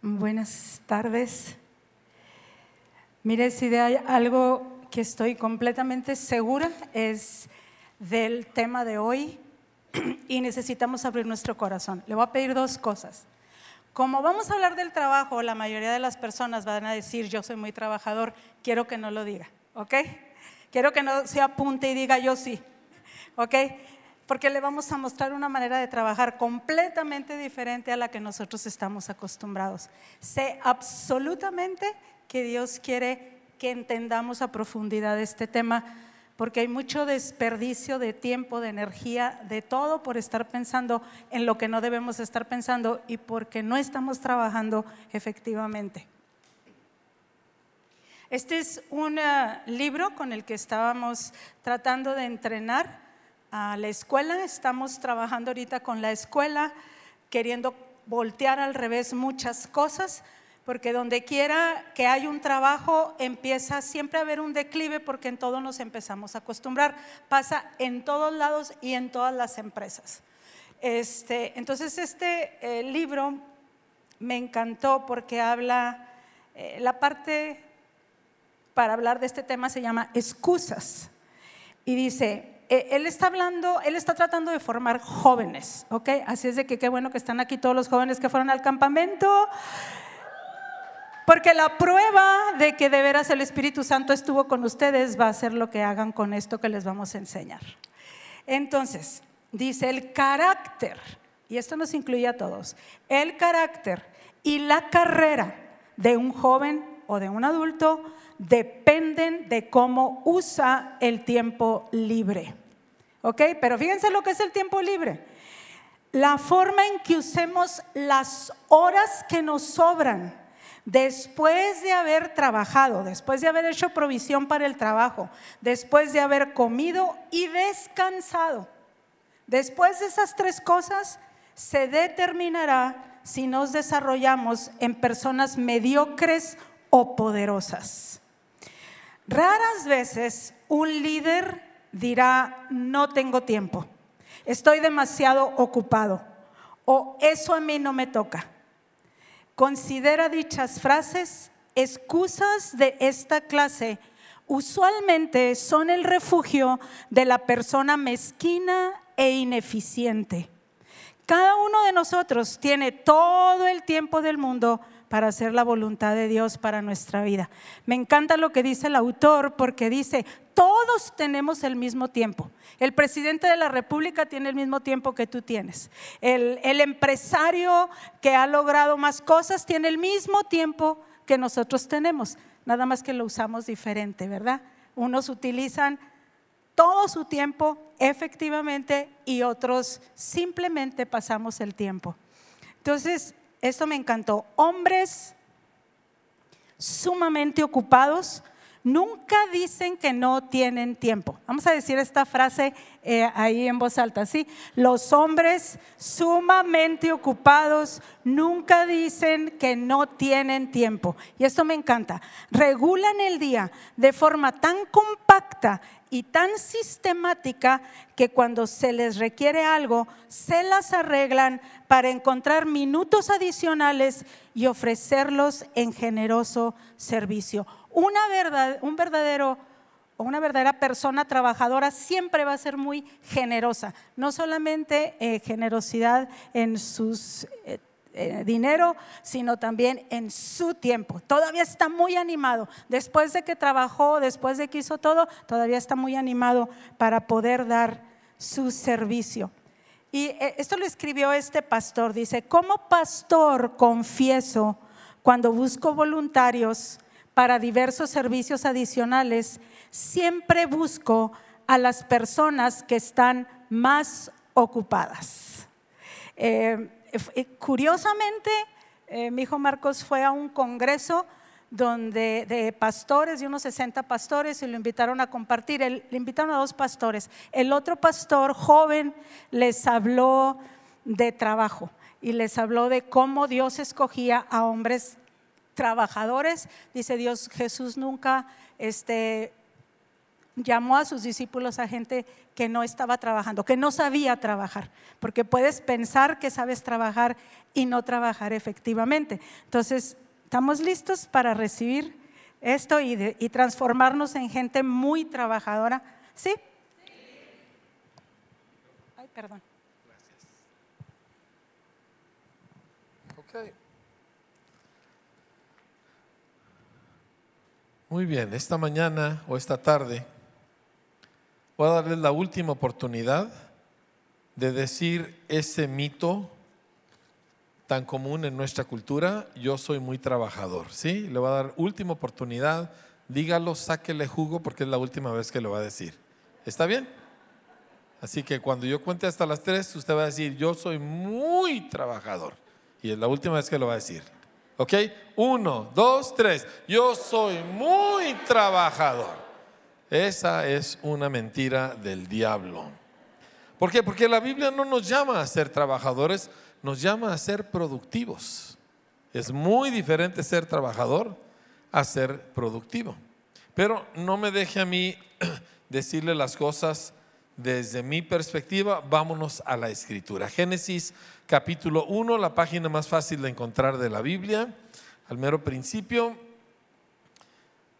Buenas tardes. Mire, si de algo que estoy completamente segura es del tema de hoy y necesitamos abrir nuestro corazón. Le voy a pedir dos cosas. Como vamos a hablar del trabajo, la mayoría de las personas van a decir, yo soy muy trabajador, quiero que no lo diga, ¿ok? Quiero que no se apunte y diga yo sí, ¿ok? Porque le vamos a mostrar una manera de trabajar completamente diferente a la que nosotros estamos acostumbrados. Sé absolutamente que Dios quiere que entendamos a profundidad este tema, porque hay mucho desperdicio de tiempo, de energía, de todo por estar pensando en lo que no debemos estar pensando y porque no estamos trabajando efectivamente. Este es un eh, libro con el que estábamos tratando de entrenar a la escuela. Estamos trabajando ahorita con la escuela, queriendo voltear al revés muchas cosas, porque donde quiera que hay un trabajo empieza siempre a haber un declive porque en todo nos empezamos a acostumbrar. Pasa en todos lados y en todas las empresas. Este, entonces este eh, libro me encantó porque habla, eh, la parte para hablar de este tema se llama excusas. Y dice, eh, él está hablando, él está tratando de formar jóvenes, ¿ok? Así es de que qué bueno que están aquí todos los jóvenes que fueron al campamento. Porque la prueba de que de veras el Espíritu Santo estuvo con ustedes va a ser lo que hagan con esto que les vamos a enseñar. Entonces, dice el carácter, y esto nos incluye a todos, el carácter y la carrera de un joven o de un adulto dependen de cómo usa el tiempo libre. ¿Ok? Pero fíjense lo que es el tiempo libre. La forma en que usemos las horas que nos sobran después de haber trabajado, después de haber hecho provisión para el trabajo, después de haber comido y descansado. Después de esas tres cosas, se determinará si nos desarrollamos en personas mediocres o poderosas. Raras veces un líder dirá, no tengo tiempo, estoy demasiado ocupado o eso a mí no me toca. Considera dichas frases excusas de esta clase. Usualmente son el refugio de la persona mezquina e ineficiente. Cada uno de nosotros tiene todo el tiempo del mundo para hacer la voluntad de Dios para nuestra vida. Me encanta lo que dice el autor porque dice, todos tenemos el mismo tiempo. El presidente de la República tiene el mismo tiempo que tú tienes. El, el empresario que ha logrado más cosas tiene el mismo tiempo que nosotros tenemos, nada más que lo usamos diferente, ¿verdad? Unos utilizan todo su tiempo efectivamente y otros simplemente pasamos el tiempo. Entonces, esto me encantó, hombres sumamente ocupados nunca dicen que no tienen tiempo. Vamos a decir esta frase eh, ahí en voz alta, ¿sí? Los hombres sumamente ocupados nunca dicen que no tienen tiempo. Y esto me encanta. Regulan el día de forma tan compacta y tan sistemática que cuando se les requiere algo, se las arreglan para encontrar minutos adicionales y ofrecerlos en generoso servicio. Una verdad, un verdadero o una verdadera persona trabajadora siempre va a ser muy generosa, no solamente eh, generosidad en sus eh, eh, dinero, sino también en su tiempo. Todavía está muy animado. Después de que trabajó, después de que hizo todo, todavía está muy animado para poder dar su servicio. Y esto lo escribió este pastor. Dice, como pastor confieso cuando busco voluntarios para diversos servicios adicionales, siempre busco a las personas que están más ocupadas. Eh, eh, curiosamente, eh, mi hijo Marcos fue a un congreso donde de pastores, de unos 60 pastores, y lo invitaron a compartir. le invitaron a dos pastores. El otro pastor joven les habló de trabajo y les habló de cómo Dios escogía a hombres trabajadores. Dice Dios, Jesús nunca este, llamó a sus discípulos a gente que no estaba trabajando, que no sabía trabajar, porque puedes pensar que sabes trabajar y no trabajar efectivamente. Entonces, ¿estamos listos para recibir esto y, transformarnos en gente muy trabajadora? ¿Sí? Ay, perdón. Muy bien, esta mañana o esta tarde voy a darles la última oportunidad de decir ese mito tan común en nuestra cultura, yo soy muy trabajador, ¿sí? Le voy a dar última oportunidad, dígalo, sáquele jugo porque es la última vez que lo va a decir. ¿Está bien? Así que cuando yo cuente hasta las tres, usted va a decir, yo soy muy trabajador. Y es la última vez que lo va a decir. ¿Ok? Uno, dos, tres. Yo soy muy trabajador. Esa es una mentira del diablo. ¿Por qué? Porque la Biblia no nos llama a ser trabajadores, nos llama a ser productivos. Es muy diferente ser trabajador a ser productivo. Pero no me deje a mí decirle las cosas desde mi perspectiva. Vámonos a la escritura. Génesis capítulo 1, la página más fácil de encontrar de la Biblia, al mero principio.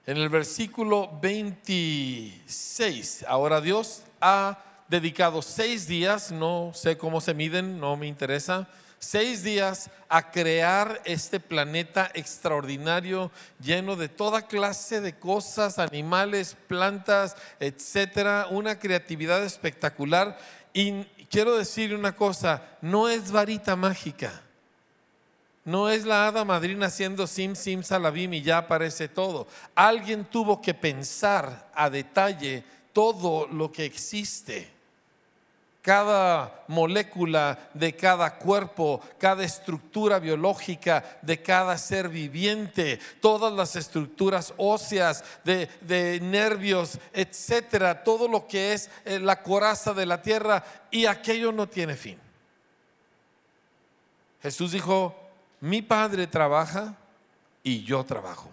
En el versículo 26, ahora Dios ha dedicado seis días, no sé cómo se miden, no me interesa, seis días a crear este planeta extraordinario lleno de toda clase de cosas, animales, plantas, etcétera, una creatividad espectacular. Y quiero decir una cosa, no es varita mágica. No es la hada madrina haciendo sim, sim, salabim y ya aparece todo. Alguien tuvo que pensar a detalle todo lo que existe cada molécula de cada cuerpo, cada estructura biológica de cada ser viviente, todas las estructuras óseas de, nervios, etcétera, todo lo que es eh, la coraza de la tierra y aquello no tiene fin. Jesús dijo, mi Padre trabaja y yo trabajo.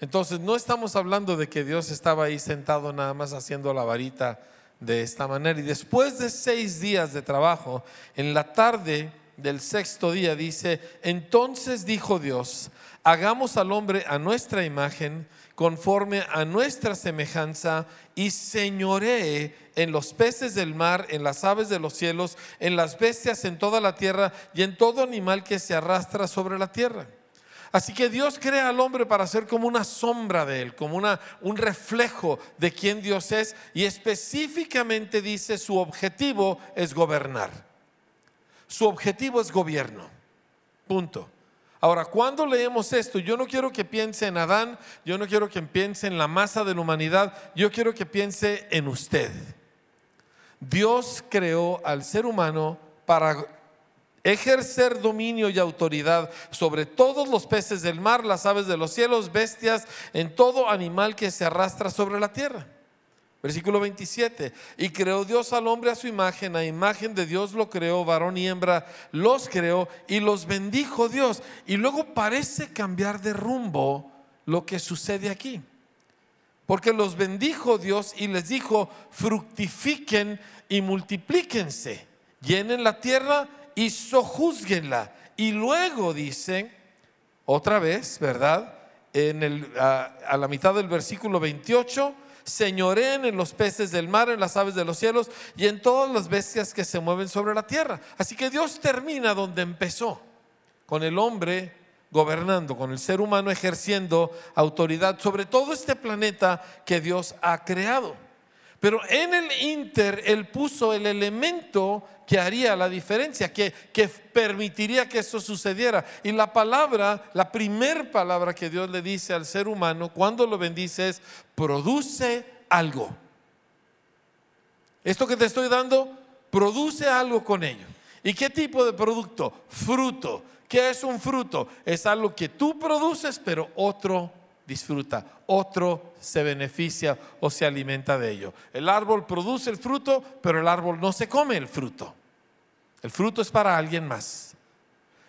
Entonces no estamos hablando de que Dios estaba ahí sentado nada más haciendo la varita de esta manera. Y después de seis días de trabajo, en la tarde del sexto día dice, entonces dijo Dios, hagamos al hombre a nuestra imagen, conforme a nuestra semejanza, y señoree en los peces del mar, en las aves de los cielos, en las bestias, en toda la tierra y en todo animal que se arrastra sobre la tierra. Así que Dios crea al hombre para ser como una sombra de él, como una, un reflejo de quién Dios es y específicamente dice su objetivo es gobernar. Su objetivo es gobierno. Punto. Ahora, cuando leemos esto, yo no quiero que piense en Adán, yo no quiero que piense en la masa de la humanidad, yo quiero que piense en usted. Dios creó al ser humano para ejercer dominio y autoridad sobre todos los peces del mar, las aves de los cielos, bestias, en todo animal que se arrastra sobre la tierra. Versículo 27. Y creó Dios al hombre a su imagen, a imagen de Dios lo creó, varón y hembra los creó y los bendijo Dios. Y luego parece cambiar de rumbo lo que sucede aquí. Porque los bendijo Dios y les dijo, fructifiquen y multiplíquense, llenen la tierra y sojuzguenla. Y luego dicen, otra vez, ¿verdad? En el, a, la mitad del versículo 28, señoreen en los peces del mar, en las aves de los cielos y en todas las bestias que se mueven sobre la tierra. Así que Dios termina donde empezó, con el hombre gobernando, con el ser humano ejerciendo autoridad sobre todo este planeta que Dios ha creado. Pero en el Inter Él puso el elemento que haría la diferencia, que, que permitiría que eso sucediera. Y la palabra, la primer palabra que Dios le dice al ser humano cuando lo bendice es, produce algo. Esto que te estoy dando, produce algo con ello. ¿Y qué tipo de producto? Fruto. ¿Qué es un fruto? Es algo que tú produces, pero otro disfruta, otro se beneficia o se alimenta de ello. El árbol produce el fruto, pero el árbol no se come el fruto. El fruto es para alguien más.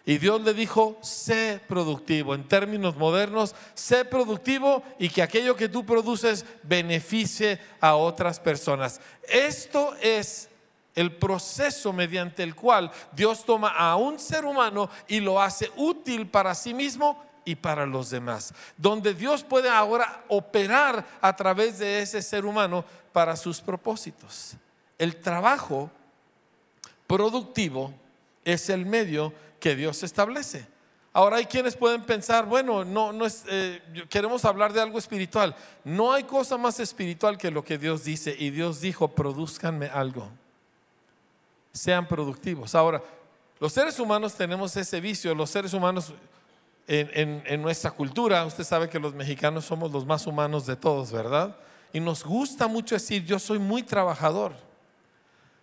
Y Dios le dijo, sé productivo. En términos modernos, sé productivo y que aquello que tú produces beneficie a otras personas. Esto es el proceso mediante el cual Dios toma a un ser humano y lo hace útil para sí mismo y para los demás. Donde Dios puede ahora operar a través de ese ser humano para sus propósitos. El trabajo productivo es el medio que Dios establece. Ahora hay quienes pueden pensar, bueno, no, no es, eh, queremos hablar de algo espiritual. No hay cosa más espiritual que lo que Dios dice. Y Dios dijo, produzcanme algo. Sean productivos. Ahora, los seres humanos tenemos ese vicio. Los seres humanos en, nuestra cultura, usted sabe que los mexicanos somos los más humanos de todos, ¿verdad? Y nos gusta mucho decir, yo soy muy trabajador.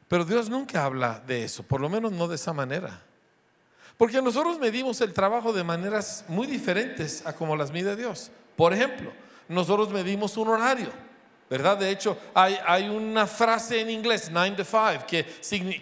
Pero Dios nunca habla de eso, por lo menos no de esa manera. Porque nosotros medimos el trabajo de maneras muy diferentes a como las mide Dios. Por ejemplo, nosotros medimos un horario. ¿Verdad? De hecho, hay, una frase en inglés, 9 to 5,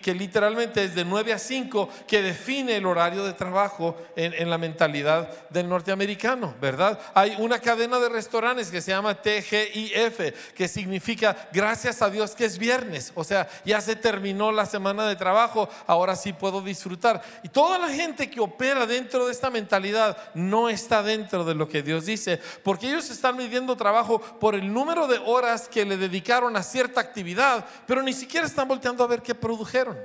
que, literalmente es de 9 a 5, que define el horario de trabajo en, la mentalidad del norteamericano, ¿verdad? Hay una cadena de restaurantes que se llama TGIF, que significa gracias a Dios que es viernes, o sea, ya se terminó la semana de trabajo, ahora sí puedo disfrutar. Y toda la gente que opera dentro de esta mentalidad no está dentro de lo que Dios dice, porque ellos están midiendo trabajo por el número de horas que le dedicaron a cierta actividad, pero ni siquiera están volteando a ver qué produjeron.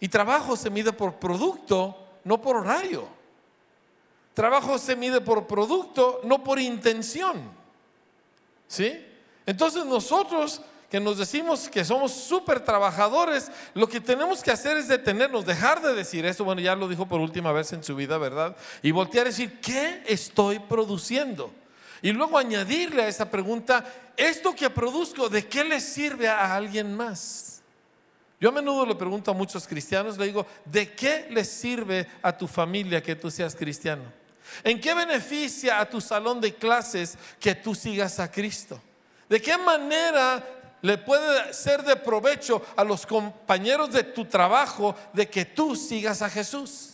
Y trabajo se mide por producto, no por horario. Trabajo se mide por producto, no por intención. ¿Sí? Entonces nosotros que nos decimos que somos súper trabajadores, lo que tenemos que hacer es detenernos, dejar de decir eso, bueno, ya lo dijo por última vez en su vida, ¿verdad? Y voltear a decir, ¿qué estoy produciendo? Y luego añadirle a esa pregunta, ¿esto que produzco, de qué le sirve a alguien más? Yo a menudo le pregunto a muchos cristianos, le digo, ¿de qué le sirve a tu familia que tú seas cristiano? ¿En qué beneficia a tu salón de clases que tú sigas a Cristo? ¿De qué manera le puede ser de provecho a los compañeros de tu trabajo de que tú sigas a Jesús?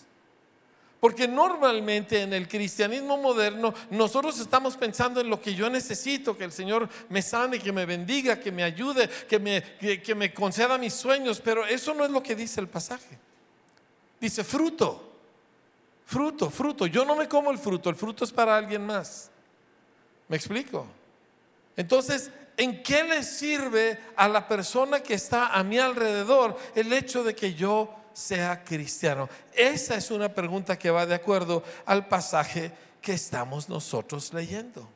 Porque normalmente en el cristianismo moderno nosotros estamos pensando en lo que yo necesito, que el Señor me sane, que me bendiga, que me ayude, que me, que, me conceda mis sueños, pero eso no es lo que dice el pasaje. Dice fruto, fruto, fruto. Yo no me como el fruto, el fruto es para alguien más. ¿Me explico? Entonces, ¿en qué le sirve a la persona que está a mi alrededor el hecho de que yo sea cristiano? Esa es una pregunta que va de acuerdo al pasaje que estamos nosotros leyendo.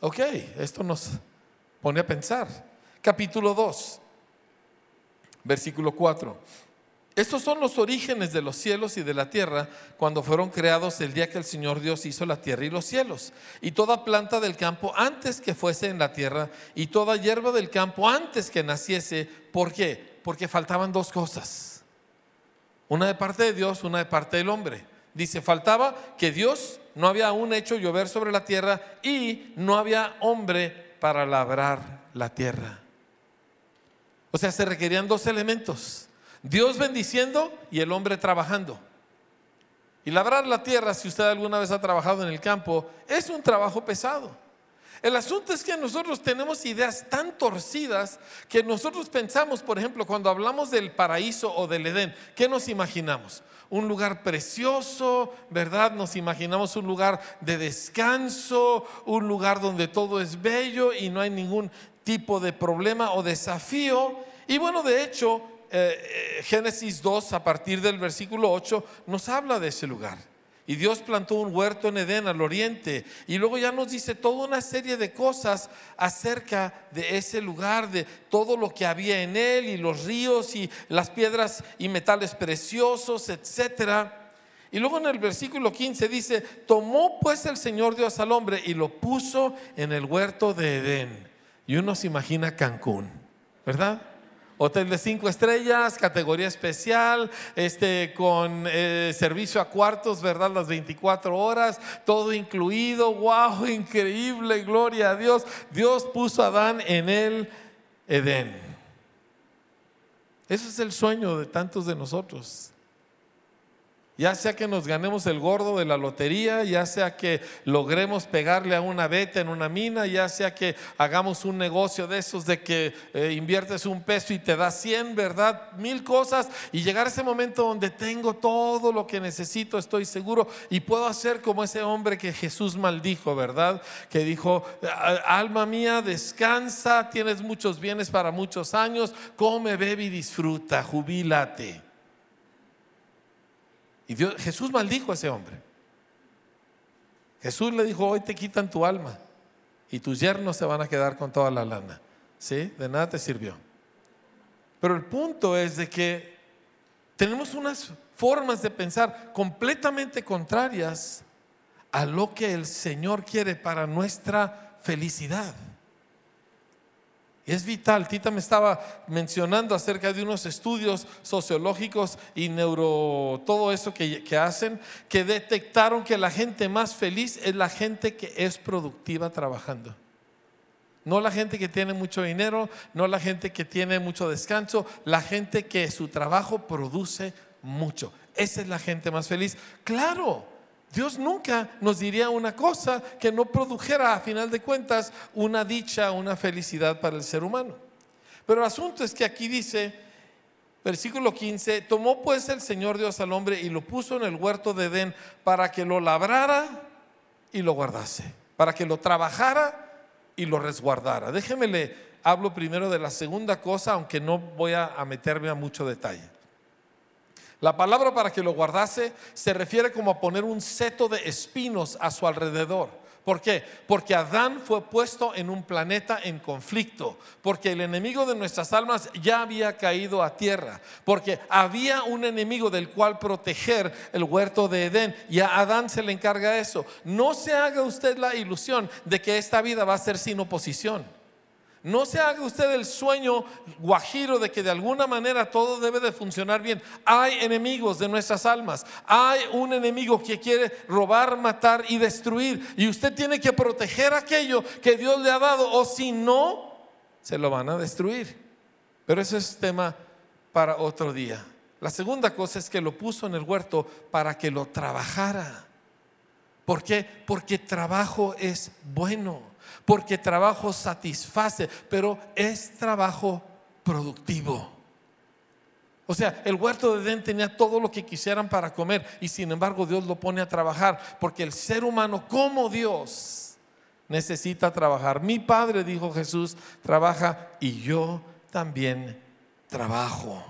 Ok, esto nos pone a pensar. Capítulo 2, versículo 4. Estos son los orígenes de los cielos y de la tierra cuando fueron creados el día que el Señor Dios hizo la tierra y los cielos. Y toda planta del campo antes que fuese en la tierra y toda hierba del campo antes que naciese. ¿Por qué? Porque faltaban dos cosas. Una de parte de Dios, una de parte del hombre. Dice, faltaba que Dios no había aún hecho llover sobre la tierra y no había hombre para labrar la tierra. O sea, se requerían dos elementos Dios bendiciendo y el hombre trabajando. Y labrar la tierra, si usted alguna vez ha trabajado en el campo, es un trabajo pesado. El asunto es que nosotros tenemos ideas tan torcidas que nosotros pensamos, por ejemplo, cuando hablamos del paraíso o del Edén, ¿qué nos imaginamos? Un lugar precioso, ¿verdad? Nos imaginamos un lugar de descanso, un lugar donde todo es bello y no hay ningún tipo de problema o desafío. Y bueno, de hecho, eh, eh, Génesis 2, a partir del versículo 8, nos habla de ese lugar. Y Dios plantó un huerto en Edén al oriente. Y luego ya nos dice toda una serie de cosas acerca de ese lugar, de todo lo que había en él, y los ríos, y las piedras y metales preciosos, etcétera. Y luego en el versículo 15 dice, tomó pues el Señor Dios al hombre y lo puso en el huerto de Edén. Y uno se imagina Cancún, ¿verdad? Hotel de cinco estrellas, categoría especial, este, con eh, servicio a cuartos, ¿verdad? Las 24 horas, todo incluido. ¡Wow! Increíble, gloria a Dios. Dios puso a Adán en el Edén. Ese es el sueño de tantos de nosotros. Ya sea que nos ganemos el gordo de la lotería, ya sea que logremos pegarle a una beta en una mina, ya sea que hagamos un negocio de esos de que eh, inviertes un peso y te da 100, ¿verdad? Mil cosas y llegar a ese momento donde tengo todo lo que necesito, estoy seguro y puedo hacer como ese hombre que Jesús maldijo, ¿verdad? Que dijo, alma mía, descansa, tienes muchos bienes para muchos años, come, bebe y disfruta, jubílate. Y Jesús maldijo a ese hombre. Jesús le dijo, hoy te quitan tu alma y tus yernos se van a quedar con toda la lana. ¿Sí? De nada te sirvió. Pero el punto es de que tenemos unas formas de pensar completamente contrarias a lo que el Señor quiere para nuestra felicidad. Es vital. Tita me estaba mencionando acerca de unos estudios sociológicos y neuro, todo eso que, hacen, que detectaron que la gente más feliz es la gente que es productiva trabajando. No la gente que tiene mucho dinero, no la gente que tiene mucho descanso, la gente que su trabajo produce mucho. Esa es la gente más feliz. Claro, Dios nunca nos diría una cosa que no produjera a final de cuentas una dicha, una felicidad para el ser humano. Pero el asunto es que aquí dice, versículo 15, tomó pues el Señor Dios al hombre y lo puso en el huerto de Edén para que lo labrara y lo guardase, para que lo trabajara y lo resguardara. Déjeme le hablo primero de la segunda cosa, aunque no voy a meterme a mucho detalle. La palabra para que lo guardase se refiere como a poner un seto de espinos a su alrededor. ¿Por qué? Porque Adán fue puesto en un planeta en conflicto, porque el enemigo de nuestras almas ya había caído a tierra, porque había un enemigo del cual proteger el huerto de Edén y a Adán se le encarga eso. No se haga usted la ilusión de que esta vida va a ser sin oposición. No se haga usted el sueño guajiro de que de alguna manera todo debe de funcionar bien. Hay enemigos de nuestras almas. Hay un enemigo que quiere robar, matar y destruir. Y usted tiene que proteger aquello que Dios le ha dado o si no, se lo van a destruir. Pero ese es tema para otro día. La segunda cosa es que lo puso en el huerto para que lo trabajara. ¿Por qué? Porque trabajo es bueno porque trabajo satisface, pero es trabajo productivo. O sea, el huerto de Edén tenía todo lo que quisieran para comer y sin embargo Dios lo pone a trabajar porque el ser humano como Dios necesita trabajar. Mi Padre, dijo Jesús, trabaja y yo también trabajo.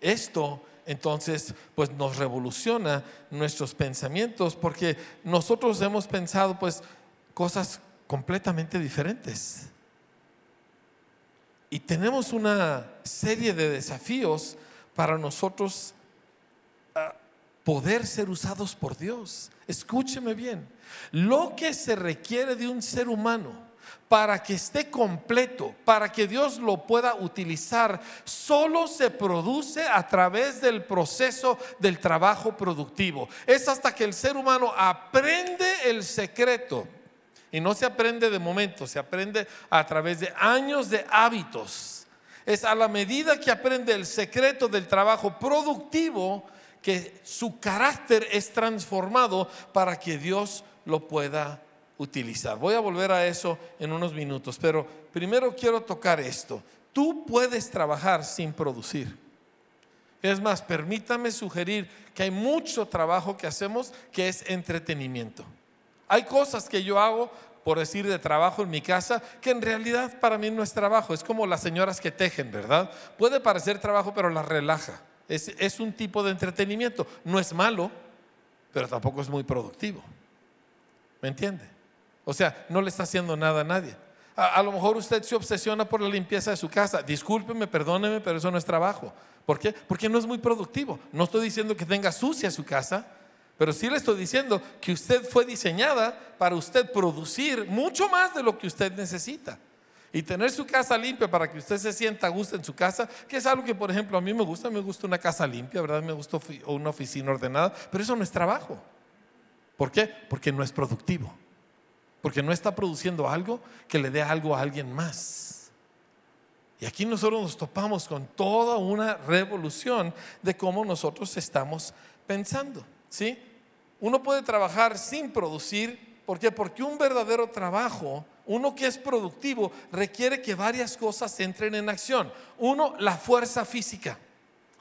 Esto entonces pues nos revoluciona nuestros pensamientos porque nosotros hemos pensado pues cosas completamente diferentes. Y tenemos una serie de desafíos para nosotros ah, poder ser usados por Dios. Escúcheme bien, lo que se requiere de un ser humano para que esté completo, para que Dios lo pueda utilizar, solo se produce a través del proceso del trabajo productivo. Es hasta que el ser humano aprende el secreto y no se aprende de momento, se aprende a través de años de hábitos. Es a la medida que aprende el secreto del trabajo productivo que su carácter es transformado para que Dios lo pueda utilizar. Voy a volver a eso en unos minutos, pero primero quiero tocar esto. Tú puedes trabajar sin producir. Es más, permítame sugerir que hay mucho trabajo que hacemos que es entretenimiento. Hay cosas que yo hago, por decir, de trabajo en mi casa, que en realidad para mí no es trabajo. Es como las señoras que tejen, ¿verdad? Puede parecer trabajo, pero las relaja. Es, un tipo de entretenimiento. No es malo, pero tampoco es muy productivo. ¿Me entiende? O sea, no le está haciendo nada a nadie. A, a, lo mejor usted se obsesiona por la limpieza de su casa. Discúlpeme, perdóneme, pero eso no es trabajo. ¿Por qué? Porque no es muy productivo. No estoy diciendo que tenga sucia su casa, pero sí le estoy diciendo que usted fue diseñada para usted producir mucho más de lo que usted necesita. Y tener su casa limpia para que usted se sienta a gusto en su casa, que es algo que, por ejemplo, a mí me gusta, me gusta una casa limpia, ¿verdad? Me gusta una oficina ordenada, pero eso no es trabajo. ¿Por qué? Porque no es productivo. Porque no está produciendo algo que le dé algo a alguien más. Y aquí nosotros nos topamos con toda una revolución de cómo nosotros estamos pensando, ¿sí? Uno puede trabajar sin producir, ¿por qué? Porque un verdadero trabajo, uno que es productivo, requiere que varias cosas entren en acción. Uno, la fuerza física.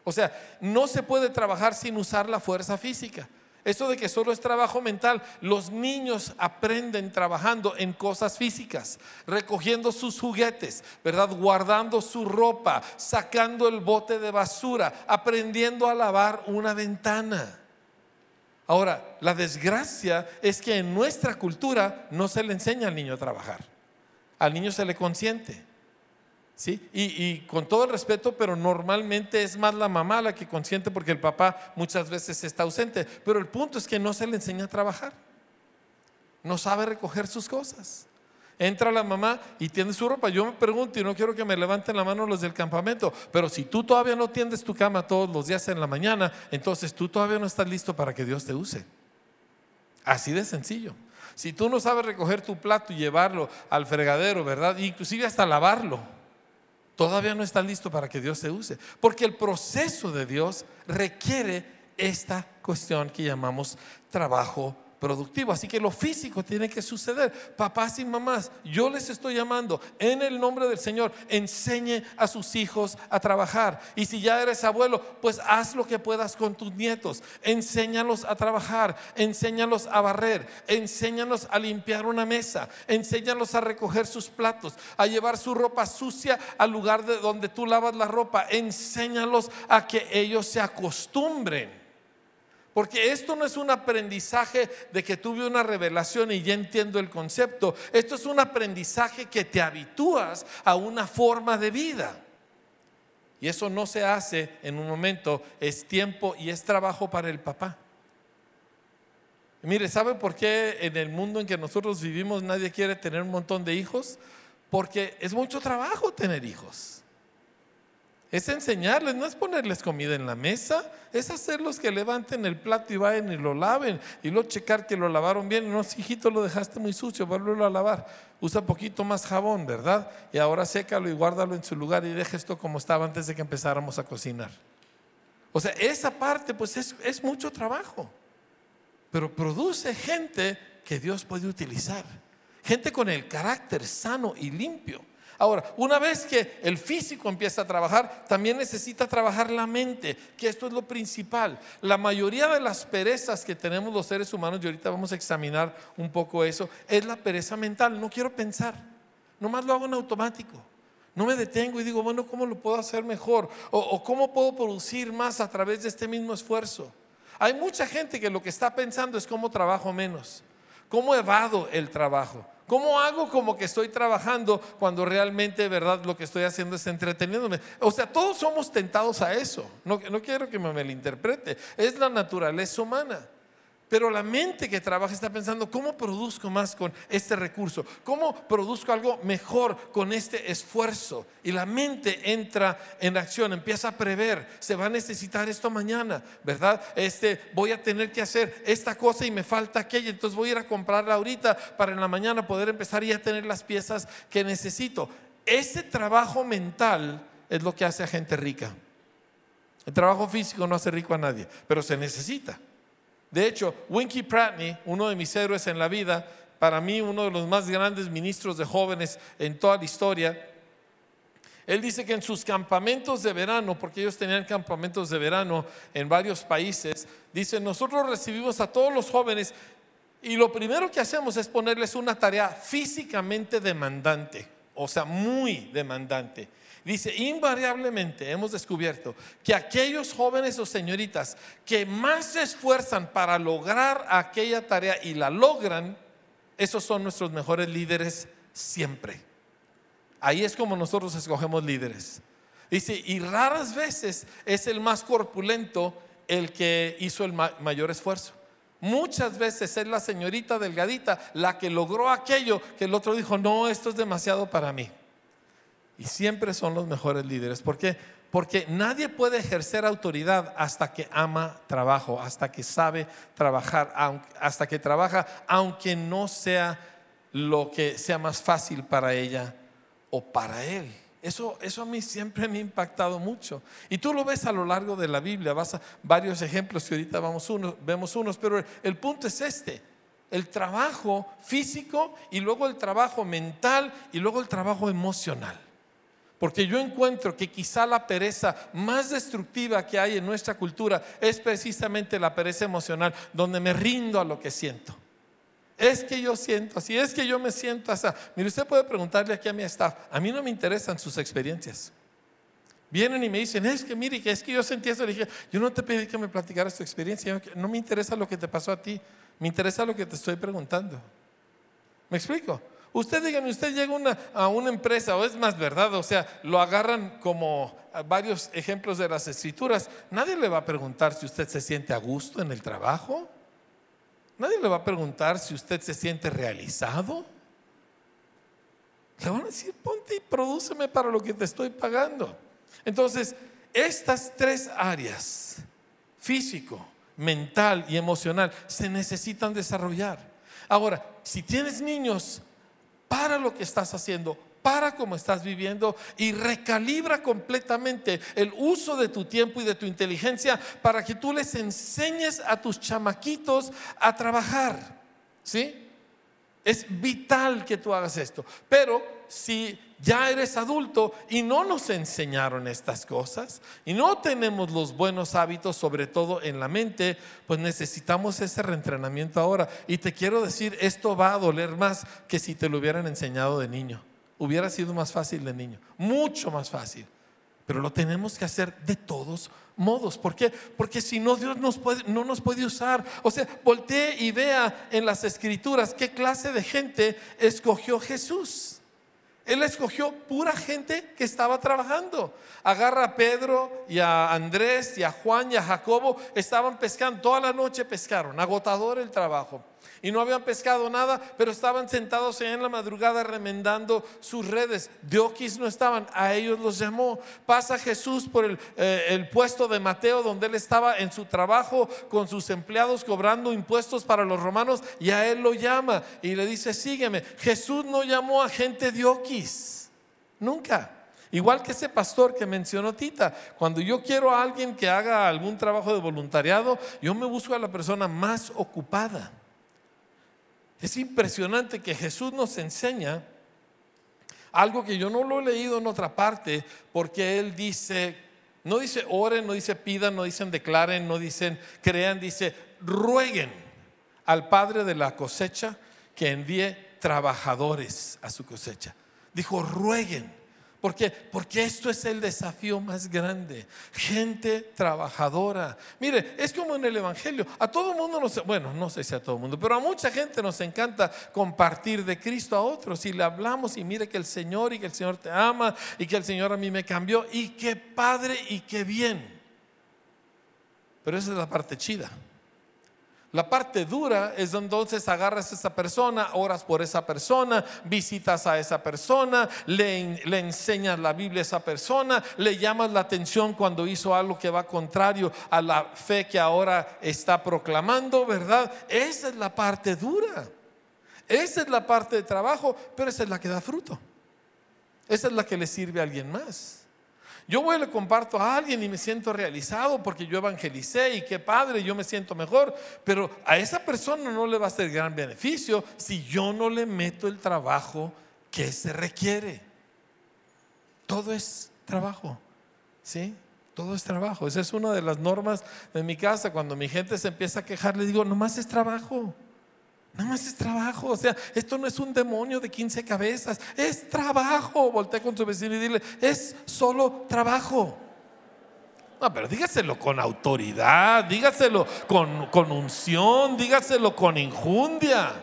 O sea, no se puede trabajar sin usar la fuerza física. Eso de que solo es trabajo mental, los niños aprenden trabajando en cosas físicas, recogiendo sus juguetes, ¿verdad? Guardando su ropa, sacando el bote de basura, aprendiendo a lavar una ventana. Ahora, la desgracia es que en nuestra cultura no se le enseña al niño a trabajar. Al niño se le consiente. ¿Sí? Y, con todo el respeto, pero normalmente es más la mamá la que consiente porque el papá muchas veces está ausente. Pero el punto es que no se le enseña a trabajar. No sabe recoger sus cosas. Entra la mamá y tiende su ropa. Yo me pregunto y no quiero que me levanten la mano los del campamento, pero si tú todavía no tiendes tu cama todos los días en la mañana, entonces tú todavía no estás listo para que Dios te use. Así de sencillo. Si tú no sabes recoger tu plato y llevarlo al fregadero, ¿verdad? Inclusive hasta lavarlo todavía no está listo para que Dios se use. Porque el proceso de Dios requiere esta cuestión que llamamos trabajo productivo. Así que lo físico tiene que suceder. Papás y mamás, yo les estoy llamando en el nombre del Señor, enseñe a sus hijos a trabajar. Y si ya eres abuelo, pues haz lo que puedas con tus nietos. Enséñalos a trabajar, enséñalos a barrer, enséñalos a limpiar una mesa, enséñalos a recoger sus platos, a llevar su ropa sucia al lugar de donde tú lavas la ropa. Enséñalos a que ellos se acostumbren porque esto no es un aprendizaje de que tuve una revelación y ya entiendo el concepto. Esto es un aprendizaje que te habitúas a una forma de vida. Y eso no se hace en un momento, es tiempo y es trabajo para el papá. Mire, ¿sabe por qué en el mundo en que nosotros vivimos nadie quiere tener un montón de hijos? Porque es mucho trabajo tener hijos es enseñarles, no es ponerles comida en la mesa, es hacerlos que levanten el plato y vayan y lo laven y luego checar que lo lavaron bien. No, hijito, lo dejaste muy sucio, vuélvelo a lavar. Usa poquito más jabón, ¿verdad? Y ahora sécalo y guárdalo en su lugar y deja esto como estaba antes de que empezáramos a cocinar. O sea, esa parte pues es, es mucho trabajo, pero produce gente que Dios puede utilizar. Gente con el carácter sano y limpio Ahora, una vez que el físico empieza a trabajar, también necesita trabajar la mente, que esto es lo principal. La mayoría de las perezas que tenemos los seres humanos, y ahorita vamos a examinar un poco eso, es la pereza mental. No quiero pensar, nomás lo hago en automático. No me detengo y digo, bueno, ¿cómo lo puedo hacer mejor? O, o cómo puedo producir más a través de este mismo esfuerzo. Hay mucha gente que lo que está pensando es cómo trabajo menos, cómo evado el trabajo. ¿Cómo hago como que estoy trabajando cuando realmente, verdad, lo que estoy haciendo es entreteniéndome? O sea, todos somos tentados a eso. No, quiero que me malinterprete. Es la naturaleza humana. Pero la mente que trabaja está pensando, ¿cómo produzco más con este recurso? ¿Cómo produzco algo mejor con este esfuerzo? Y la mente entra en acción, empieza a prever, se va a necesitar esto mañana, ¿verdad? Este, voy a tener que hacer esta cosa y me falta aquella, entonces voy a ir a comprarla ahorita para en la mañana poder empezar y ya tener las piezas que necesito. Ese trabajo mental es lo que hace a gente rica. El trabajo físico no hace rico a nadie, pero se necesita. De hecho, Winky Pratney, uno de mis héroes en la vida, para mí uno de los más grandes ministros de jóvenes en toda la historia, él dice que en sus campamentos de verano, porque ellos tenían campamentos de verano en varios países, dice, nosotros recibimos a todos los jóvenes y lo primero que hacemos es ponerles una tarea físicamente demandante, o sea, muy demandante. Dice, invariablemente hemos descubierto que aquellos jóvenes o señoritas que más se esfuerzan para lograr aquella tarea y la logran, esos son nuestros mejores líderes siempre. Ahí es como nosotros escogemos líderes. Dice, y raras veces es el más corpulento el que hizo el mayor esfuerzo. Muchas veces es la señorita delgadita la que logró aquello que el otro dijo, no, esto es demasiado para mí. Y siempre son los mejores líderes. ¿Por qué? Porque nadie puede ejercer autoridad hasta que ama trabajo, hasta que sabe trabajar, hasta que trabaja, aunque no sea lo que sea más fácil para ella o para él. Eso, eso a mí siempre me ha impactado mucho. Y tú lo ves a lo largo de la Biblia, vas a varios ejemplos que ahorita vamos uno, vemos unos, pero el punto es este, el trabajo físico y luego el trabajo mental y luego el trabajo emocional. Porque yo encuentro que quizá la pereza más destructiva que hay en nuestra cultura es precisamente la pereza emocional, donde me rindo a lo que siento. Es que yo siento así, es que yo me siento así. Mire, usted puede preguntarle aquí a mi staff, a mí no me interesan sus experiencias. Vienen y me dicen, es que mire, es que yo sentí eso. Le dije, yo no te pedí que me platicaras tu experiencia, no me interesa lo que te pasó a ti, me interesa lo que te estoy preguntando. ¿Me explico? Usted dígame, usted llega a una empresa, o es más verdad, o sea, lo agarran como varios ejemplos de las escrituras. Nadie le va a preguntar si usted se siente a gusto en el trabajo. Nadie le va a preguntar si usted se siente realizado. Le van a decir, ponte y prodúceme para lo que te estoy pagando. Entonces, estas tres áreas, físico, mental y emocional, se necesitan desarrollar. Ahora, si tienes niños, para lo que estás haciendo, para cómo estás viviendo y recalibra completamente el uso de tu tiempo y de tu inteligencia para que tú les enseñes a tus chamaquitos a trabajar. ¿Sí? Es vital que tú hagas esto. Pero si ya eres adulto y no nos enseñaron estas cosas y no tenemos los buenos hábitos, sobre todo en la mente, pues necesitamos ese reentrenamiento ahora. Y te quiero decir, esto va a doler más que si te lo hubieran enseñado de niño hubiera sido más fácil de niño, mucho más fácil. Pero lo tenemos que hacer de todos modos. ¿Por qué? Porque si no, Dios nos puede, no nos puede usar. O sea, voltee y vea en las escrituras qué clase de gente escogió Jesús. Él escogió pura gente que estaba trabajando. Agarra a Pedro y a Andrés y a Juan y a Jacobo. Estaban pescando, toda la noche pescaron, agotador el trabajo. Y no habían pescado nada, pero estaban sentados en la madrugada remendando sus redes. Dioquis no estaban, a ellos los llamó. Pasa Jesús por el, eh, el puesto de Mateo, donde él estaba en su trabajo con sus empleados cobrando impuestos para los romanos, y a él lo llama y le dice, sígueme. Jesús no llamó a gente dioquis, nunca. Igual que ese pastor que mencionó Tita, cuando yo quiero a alguien que haga algún trabajo de voluntariado, yo me busco a la persona más ocupada. Es impresionante que Jesús nos enseña algo que yo no lo he leído en otra parte, porque Él dice, no dice oren, no dice pidan, no dicen declaren, no dicen crean, dice rueguen al Padre de la cosecha que envíe trabajadores a su cosecha. Dijo, rueguen. ¿Por qué? Porque esto es el desafío más grande. Gente trabajadora. Mire, es como en el Evangelio. A todo mundo nos, bueno, no sé si a todo mundo, pero a mucha gente nos encanta compartir de Cristo a otros. Y le hablamos y mire que el Señor y que el Señor te ama y que el Señor a mí me cambió. Y qué padre y qué bien. Pero esa es la parte chida. La parte dura es entonces agarras a esa persona, oras por esa persona, visitas a esa persona, le, le, enseñas la Biblia a esa persona, le llamas la atención cuando hizo algo que va contrario a la fe que ahora está proclamando, ¿verdad? Esa es la parte dura. Esa es la parte de trabajo, pero esa es la que da fruto. Esa es la que le sirve a alguien más. Yo voy y le comparto a alguien y me siento realizado porque yo evangelicé y qué padre, yo me siento mejor, pero a esa persona no le va a ser gran beneficio si yo no le meto el trabajo que se requiere. Todo es trabajo, ¿sí? Todo es trabajo. Esa es una de las normas de mi casa. Cuando mi gente se empieza a quejar, le digo, nomás es trabajo. Nada más es trabajo, o sea, esto no es un demonio de 15 cabezas, es trabajo. Voltea con su vecino y dile, es solo trabajo. No, pero dígaselo con autoridad, dígaselo con, con unción, dígaselo con injundia.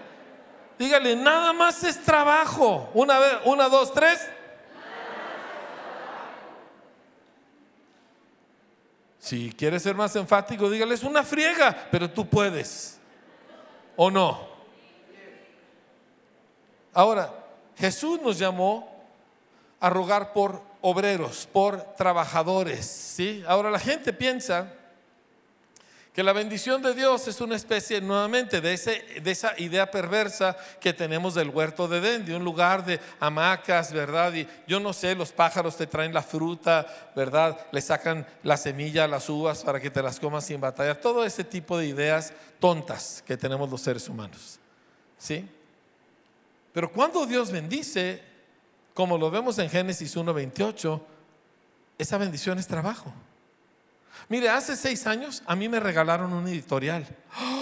Dígale, nada más es trabajo. Una vez, una, dos, tres. Si quieres ser más enfático, dígale, es una friega, pero tú puedes. ¿O no? Ahora, Jesús nos llamó a rogar por obreros, por trabajadores, ¿sí? Ahora la gente piensa Que la bendición de Dios es una especie nuevamente de, ese, de esa idea perversa que tenemos del huerto de Edén, de un lugar de hamacas, ¿verdad? Y yo no sé, los pájaros te traen la fruta, ¿verdad? Le sacan la semilla las uvas para que te las comas sin batalla. Todo ese tipo de ideas tontas que tenemos los seres humanos. ¿Sí? Pero cuando Dios bendice, como lo vemos en Génesis 1.28, esa bendición es trabajo. Mire, hace seis años a mí me regalaron un editorial. ¡Oh,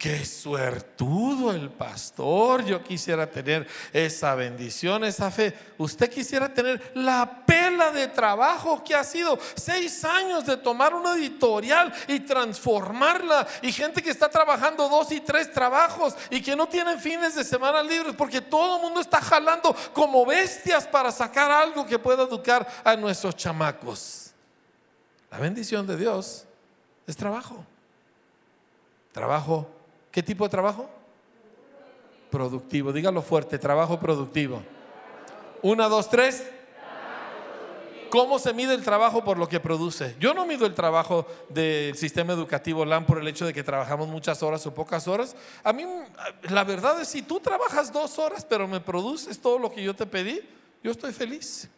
¡Qué suertudo el pastor! Yo quisiera tener esa bendición, esa fe. Usted quisiera tener la pela de trabajo que ha sido seis años de tomar una editorial y transformarla. Y gente que está trabajando dos y tres trabajos y que no tienen fines de semana libres porque todo el mundo está jalando como bestias para sacar algo que pueda educar a nuestros chamacos. La bendición de Dios es trabajo. Trabajo, ¿qué tipo de trabajo? Productivo, dígalo fuerte, trabajo productivo. Una, dos, tres. ¿Cómo se mide el trabajo por lo que produce? Yo no mido el trabajo del sistema educativo LAM por el hecho de que trabajamos muchas horas o pocas horas. A mí, la verdad es, si tú trabajas dos horas pero me produces todo lo que yo te pedí, yo estoy feliz.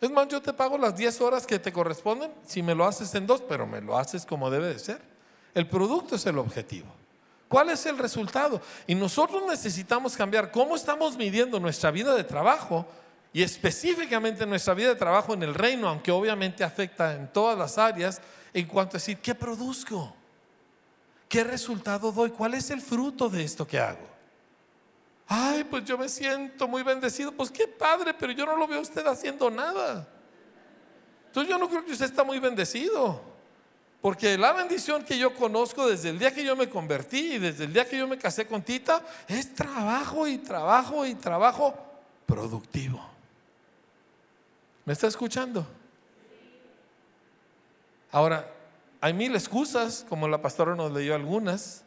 Es más, yo te pago las 10 horas que te corresponden si me lo haces en dos, pero me lo haces como debe de ser. El producto es el objetivo. ¿Cuál es el resultado? Y nosotros necesitamos cambiar cómo estamos midiendo nuestra vida de trabajo y específicamente nuestra vida de trabajo en el reino, aunque obviamente afecta en todas las áreas, en cuanto a decir, ¿qué produzco? ¿Qué resultado doy? ¿Cuál es el fruto de esto que hago? Ay, pues yo me siento muy bendecido. Pues qué padre, pero yo no lo veo a usted haciendo nada. Entonces yo no creo que usted está muy bendecido. Porque la bendición que yo conozco desde el día que yo me convertí y desde el día que yo me casé con Tita es trabajo y trabajo y trabajo productivo. ¿Me está escuchando? Ahora, hay mil excusas, como la pastora nos leyó algunas,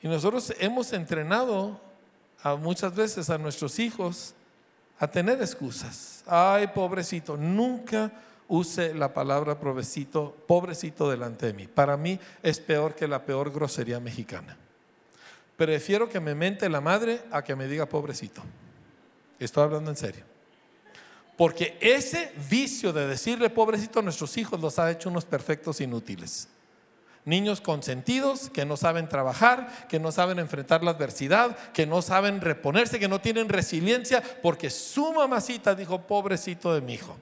y nosotros hemos entrenado muchas veces a nuestros hijos a tener excusas. Ay, pobrecito, nunca use la palabra pobrecito, pobrecito delante de mí. Para mí es peor que la peor grosería mexicana. Prefiero que me mente la madre a que me diga pobrecito. Estoy hablando en serio. Porque ese vicio de decirle pobrecito a nuestros hijos los ha hecho unos perfectos inútiles. Niños consentidos que no saben trabajar, que no saben enfrentar la adversidad, que no saben reponerse, que no tienen resiliencia, porque su mamacita dijo, pobrecito de mi hijo.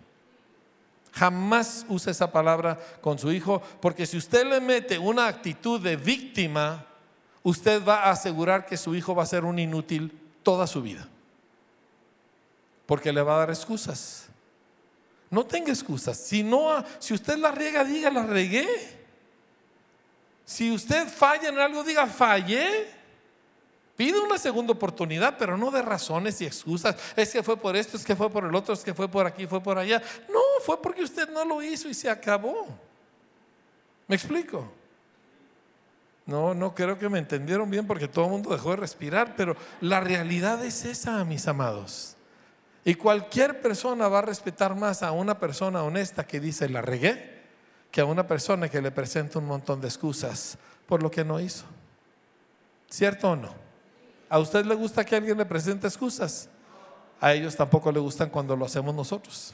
Jamás use esa palabra con su hijo, porque si usted le mete una actitud de víctima, usted va a asegurar que su hijo va a ser un inútil toda su vida. Porque le va a dar excusas. No tenga excusas. Si no, si usted la riega, diga la regué. Si usted falla en algo, diga fallé. Pide una segunda oportunidad, pero no de razones y excusas. Es que fue por esto, es que fue por el otro, es que fue por aquí, fue por allá. No, fue porque usted no lo hizo y se acabó. ¿Me explico? No, no creo que me entendieron bien porque todo el mundo dejó de respirar, pero la realidad es esa, mis amados. Y cualquier persona va a respetar más a una persona honesta que dice, la regué, que a una persona que le presenta un montón de excusas por lo que no hizo. ¿Cierto o no? ¿A usted le gusta que alguien le presente excusas? A ellos tampoco le gustan cuando lo hacemos nosotros.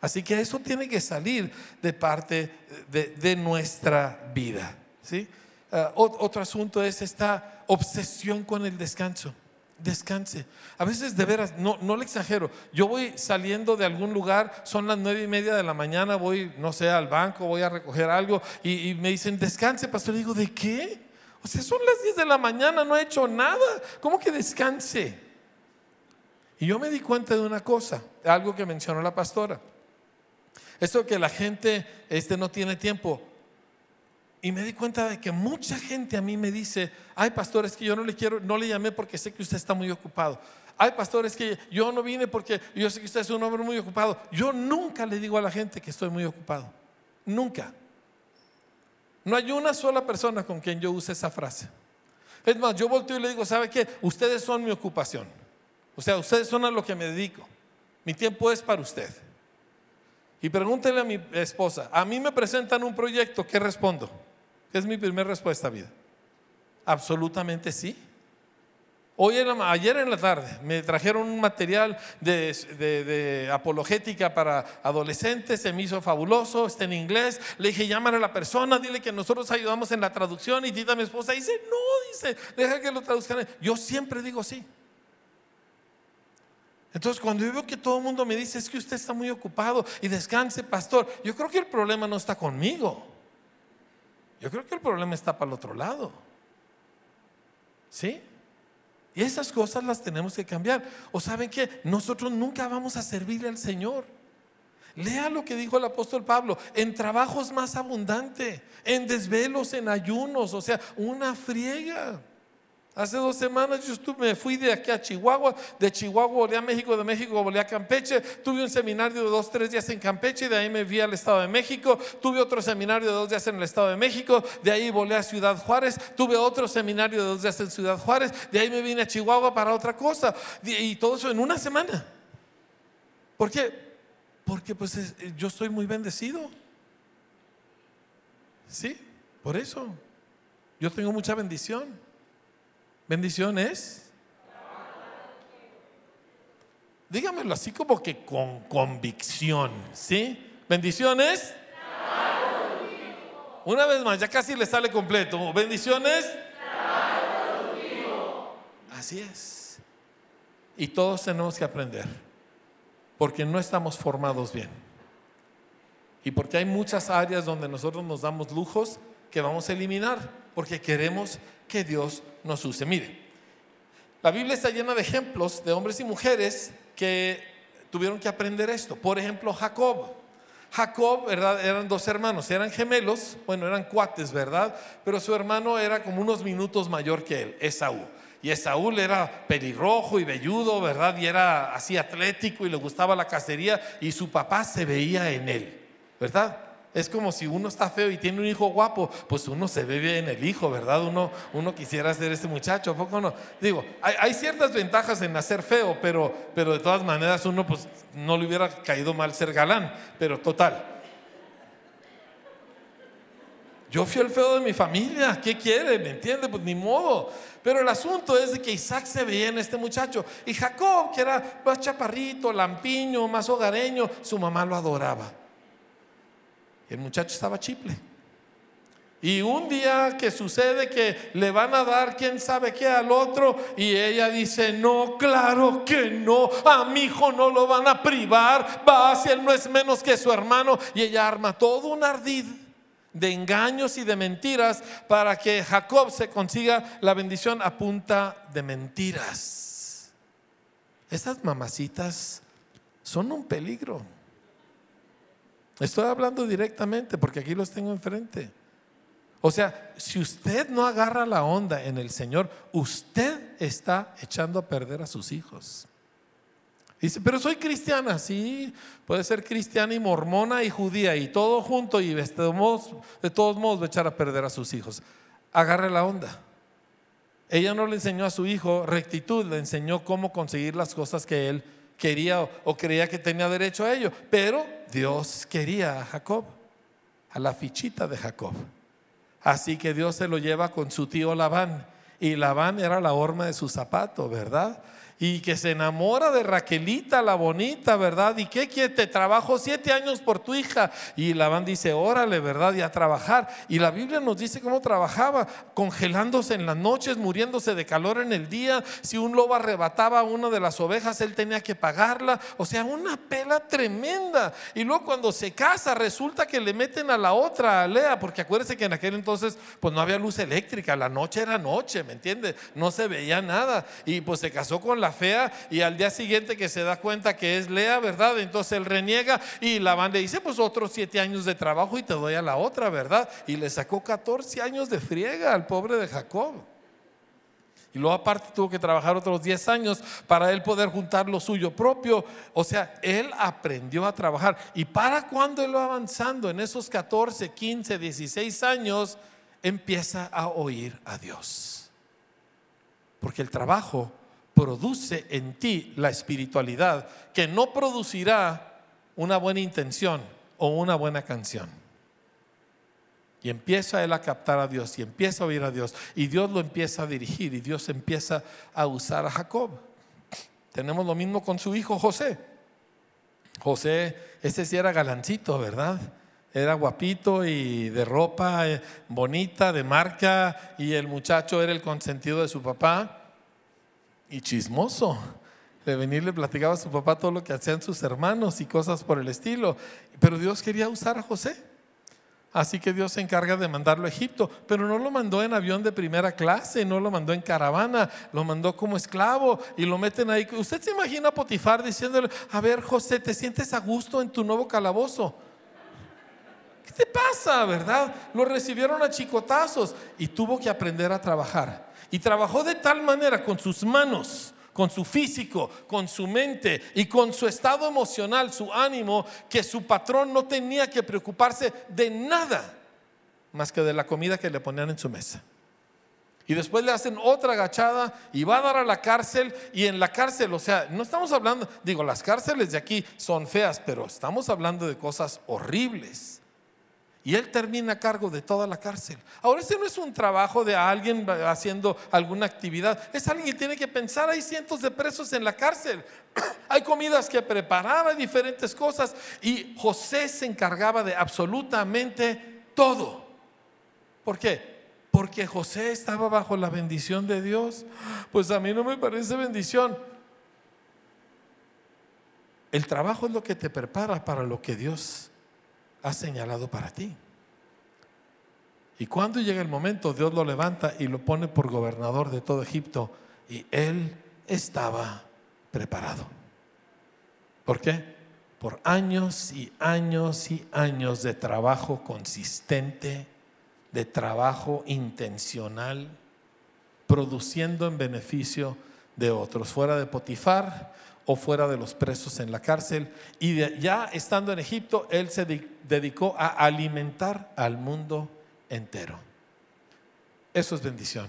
Así que eso tiene que salir de parte de, nuestra vida. ¿sí? Ah, otro asunto es esta obsesión con el descanso descanse. A veces de veras, no, no le exagero, yo voy saliendo de algún lugar, son las nueve y media de la mañana, voy, no sé, al banco, voy a recoger algo y, me dicen, descanse, pastor. Y digo, ¿de qué? O sea, son las 10 de la mañana, no he hecho nada. ¿Cómo que descanse? Y yo me di cuenta de una cosa, algo que mencionó la pastora. Esto que la gente este, no tiene tiempo. Y me di cuenta de que mucha gente a mí me dice, ay pastor, es que yo no le quiero, no le llamé porque sé que usted está muy ocupado. Ay pastor, es que yo no vine porque yo sé que usted es un hombre muy ocupado. Yo nunca le digo a la gente que estoy muy ocupado. Nunca. No hay una sola persona con quien yo use esa frase. Es más, yo volteo y le digo, ¿sabe qué? Ustedes son mi ocupación. O sea, ustedes son a lo que me dedico. Mi tiempo es para usted. Y pregúntele a mi esposa, a mí me presentan un proyecto, ¿qué respondo? Es mi primera respuesta, vida. Absolutamente sí. Hoy ayer en la tarde me trajeron un material de, apologética para adolescentes, se me hizo fabuloso, está en inglés. Le dije, llámale a la persona, dile que nosotros ayudamos en la traducción. Y Tita, mi esposa, dice, no, dice, deja que lo traduzcan. Yo siempre digo sí. Entonces, cuando yo veo que todo el mundo me dice, es que usted está muy ocupado y descanse, pastor, yo creo que el problema no está conmigo. Yo creo que el problema está para el otro lado. ¿Sí? Y esas cosas las tenemos que cambiar. ¿O saben que Nosotros nunca vamos a servirle al Señor. Lea lo que dijo el apóstol Pablo, en trabajos más abundante, en desvelos, en ayunos, o sea, una friega. Hace dos semanas yo estuve, me fui de aquí a Chihuahua, de Chihuahua volé a México, de México volé a Campeche, tuve un seminario de dos, tres días en Campeche, de ahí me vi al Estado de México, tuve otro seminario de dos días en el Estado de México, de ahí volé a Ciudad Juárez, tuve otro seminario de dos días en Ciudad Juárez, de ahí me vine a Chihuahua para otra cosa, y todo eso en una semana. ¿Por qué? Porque pues yo estoy muy bendecido. ¿Sí? Por eso. Yo tengo mucha bendición. Bendiciones. Dígamelo así como que con convicción, ¿sí? Bendiciones. Una vez más, ya casi le sale completo. Bendiciones. Así es. Y todos tenemos que aprender, porque no estamos formados bien. Y porque hay muchas áreas donde nosotros nos damos lujos que vamos a eliminar, porque queremos que Dios nos use. Mire, la Biblia está llena de ejemplos de hombres y mujeres que tuvieron que aprender esto. Por ejemplo, Jacob. Jacob, ¿verdad? Eran dos hermanos, eran gemelos, bueno, eran cuates, ¿verdad? Pero su hermano era como unos minutos mayor que él, Esaú. Y Esaú era pelirrojo y velludo, ¿verdad? Y era así atlético y le gustaba la cacería y su papá se veía en él, ¿verdad? Es como si uno está feo y tiene un hijo guapo, pues uno se ve bien el hijo, ¿verdad? Uno, uno quisiera ser ese muchacho, poco no? Digo, hay, ciertas ventajas en nacer feo, pero, pero de todas maneras uno pues no le hubiera caído mal ser galán, pero total. Yo fui el feo de mi familia, ¿qué quiere? ¿Me entiende? Pues ni modo. Pero el asunto es de que Isaac se veía en este muchacho. Y Jacob, que era más chaparrito, lampiño, más hogareño, su mamá lo adoraba. El muchacho estaba chiple. Y un día que sucede que le van a dar quién sabe qué al otro y ella dice, no, claro que no, a mi hijo no lo van a privar, va si él no es menos que su hermano. Y ella arma todo un ardid de engaños y de mentiras para que Jacob se consiga la bendición a punta de mentiras. Estas mamacitas son un peligro. Estoy hablando directamente porque aquí los tengo enfrente. O sea, si usted no agarra la onda en el Señor, usted está echando a perder a sus hijos. Dice, pero soy cristiana, sí, puede ser cristiana y mormona y judía y todo junto y de todos modos, va a echar a perder a sus hijos. Agarre la onda. Ella no le enseñó a su hijo rectitud, le enseñó cómo conseguir las cosas que él quería o creía que tenía derecho a ello. Pero Dios quería a Jacob, a la fichita de Jacob. Así que Dios se lo lleva con su tío Labán. Y Labán era la horma de su zapato, ¿verdad? Y que se enamora de Raquelita, la bonita, ¿verdad? ¿Y qué quiere? Te trabajo siete años por tu hija. Y Labán dice, órale, ¿verdad? Y a trabajar. Y la Biblia nos dice cómo trabajaba, congelándose en las noches, muriéndose de calor en el día. Si un lobo arrebataba a una de las ovejas, él tenía que pagarla. O sea, una pela tremenda. Y luego cuando se casa, resulta que le meten a la otra, a Lea, porque acuérdense que en aquel entonces, pues no había luz eléctrica, la noche era noche, ¿me entiende? No se veía nada. Y pues se casó con la fea y al día siguiente que se da cuenta que es Lea, ¿verdad? Entonces él reniega y la banda dice, pues otros siete años de trabajo y te doy a la otra, ¿verdad? Y le sacó 14 años de friega al pobre de Jacob. Y luego aparte tuvo que trabajar otros 10 años para él poder juntar lo suyo propio. O sea, él aprendió a trabajar. ¿Y para cuando él va avanzando en esos 14, 15, 16 años, empieza a oír a Dios? Porque el trabajo produce en ti la espiritualidad que no producirá una buena intención o una buena canción. Y empieza él a captar a Dios y empieza a oír a Dios. Y Dios lo empieza a dirigir y Dios empieza a usar a Jacob. Tenemos lo mismo con su hijo José. José, ese sí era galancito, ¿verdad? Era guapito y de ropa eh, bonita, de marca, y el muchacho era el consentido de su papá y chismoso. De venir le platicaba a su papá todo lo que hacían sus hermanos y cosas por el estilo. Pero Dios quería usar a José. Así que Dios se encarga de mandarlo a Egipto, pero no lo mandó en avión de primera clase, no lo mandó en caravana, lo mandó como esclavo y lo meten ahí. ¿Usted se imagina a Potifar diciéndole, a ver José, ¿te sientes a gusto en tu nuevo calabozo? ¿Qué te pasa, verdad? Lo recibieron a chicotazos y tuvo que aprender a trabajar. Y trabajó de tal manera con sus manos, con su físico, con su mente y con su estado emocional, su ánimo, que su patrón no tenía que preocuparse de nada más que de la comida que le ponían en su mesa. Y después le hacen otra agachada y va a dar a la cárcel y en la cárcel, o sea, no estamos hablando, digo, las cárceles de aquí son feas, pero estamos hablando de cosas horribles. Y él termina a cargo de toda la cárcel. Ahora ese no es un trabajo de alguien haciendo alguna actividad. Es alguien que tiene que pensar, hay cientos de presos en la cárcel. hay comidas que preparar, hay diferentes cosas. Y José se encargaba de absolutamente todo. ¿Por qué? Porque José estaba bajo la bendición de Dios. Pues a mí no me parece bendición. El trabajo es lo que te prepara para lo que Dios ha señalado para ti. Y cuando llega el momento, Dios lo levanta y lo pone por gobernador de todo Egipto. Y él estaba preparado. ¿Por qué? Por años y años y años de trabajo consistente, de trabajo intencional, produciendo en beneficio de otros. Fuera de Potifar, o fuera de los presos en la cárcel. Y ya estando en Egipto, él se dedicó a alimentar al mundo entero. Eso es bendición.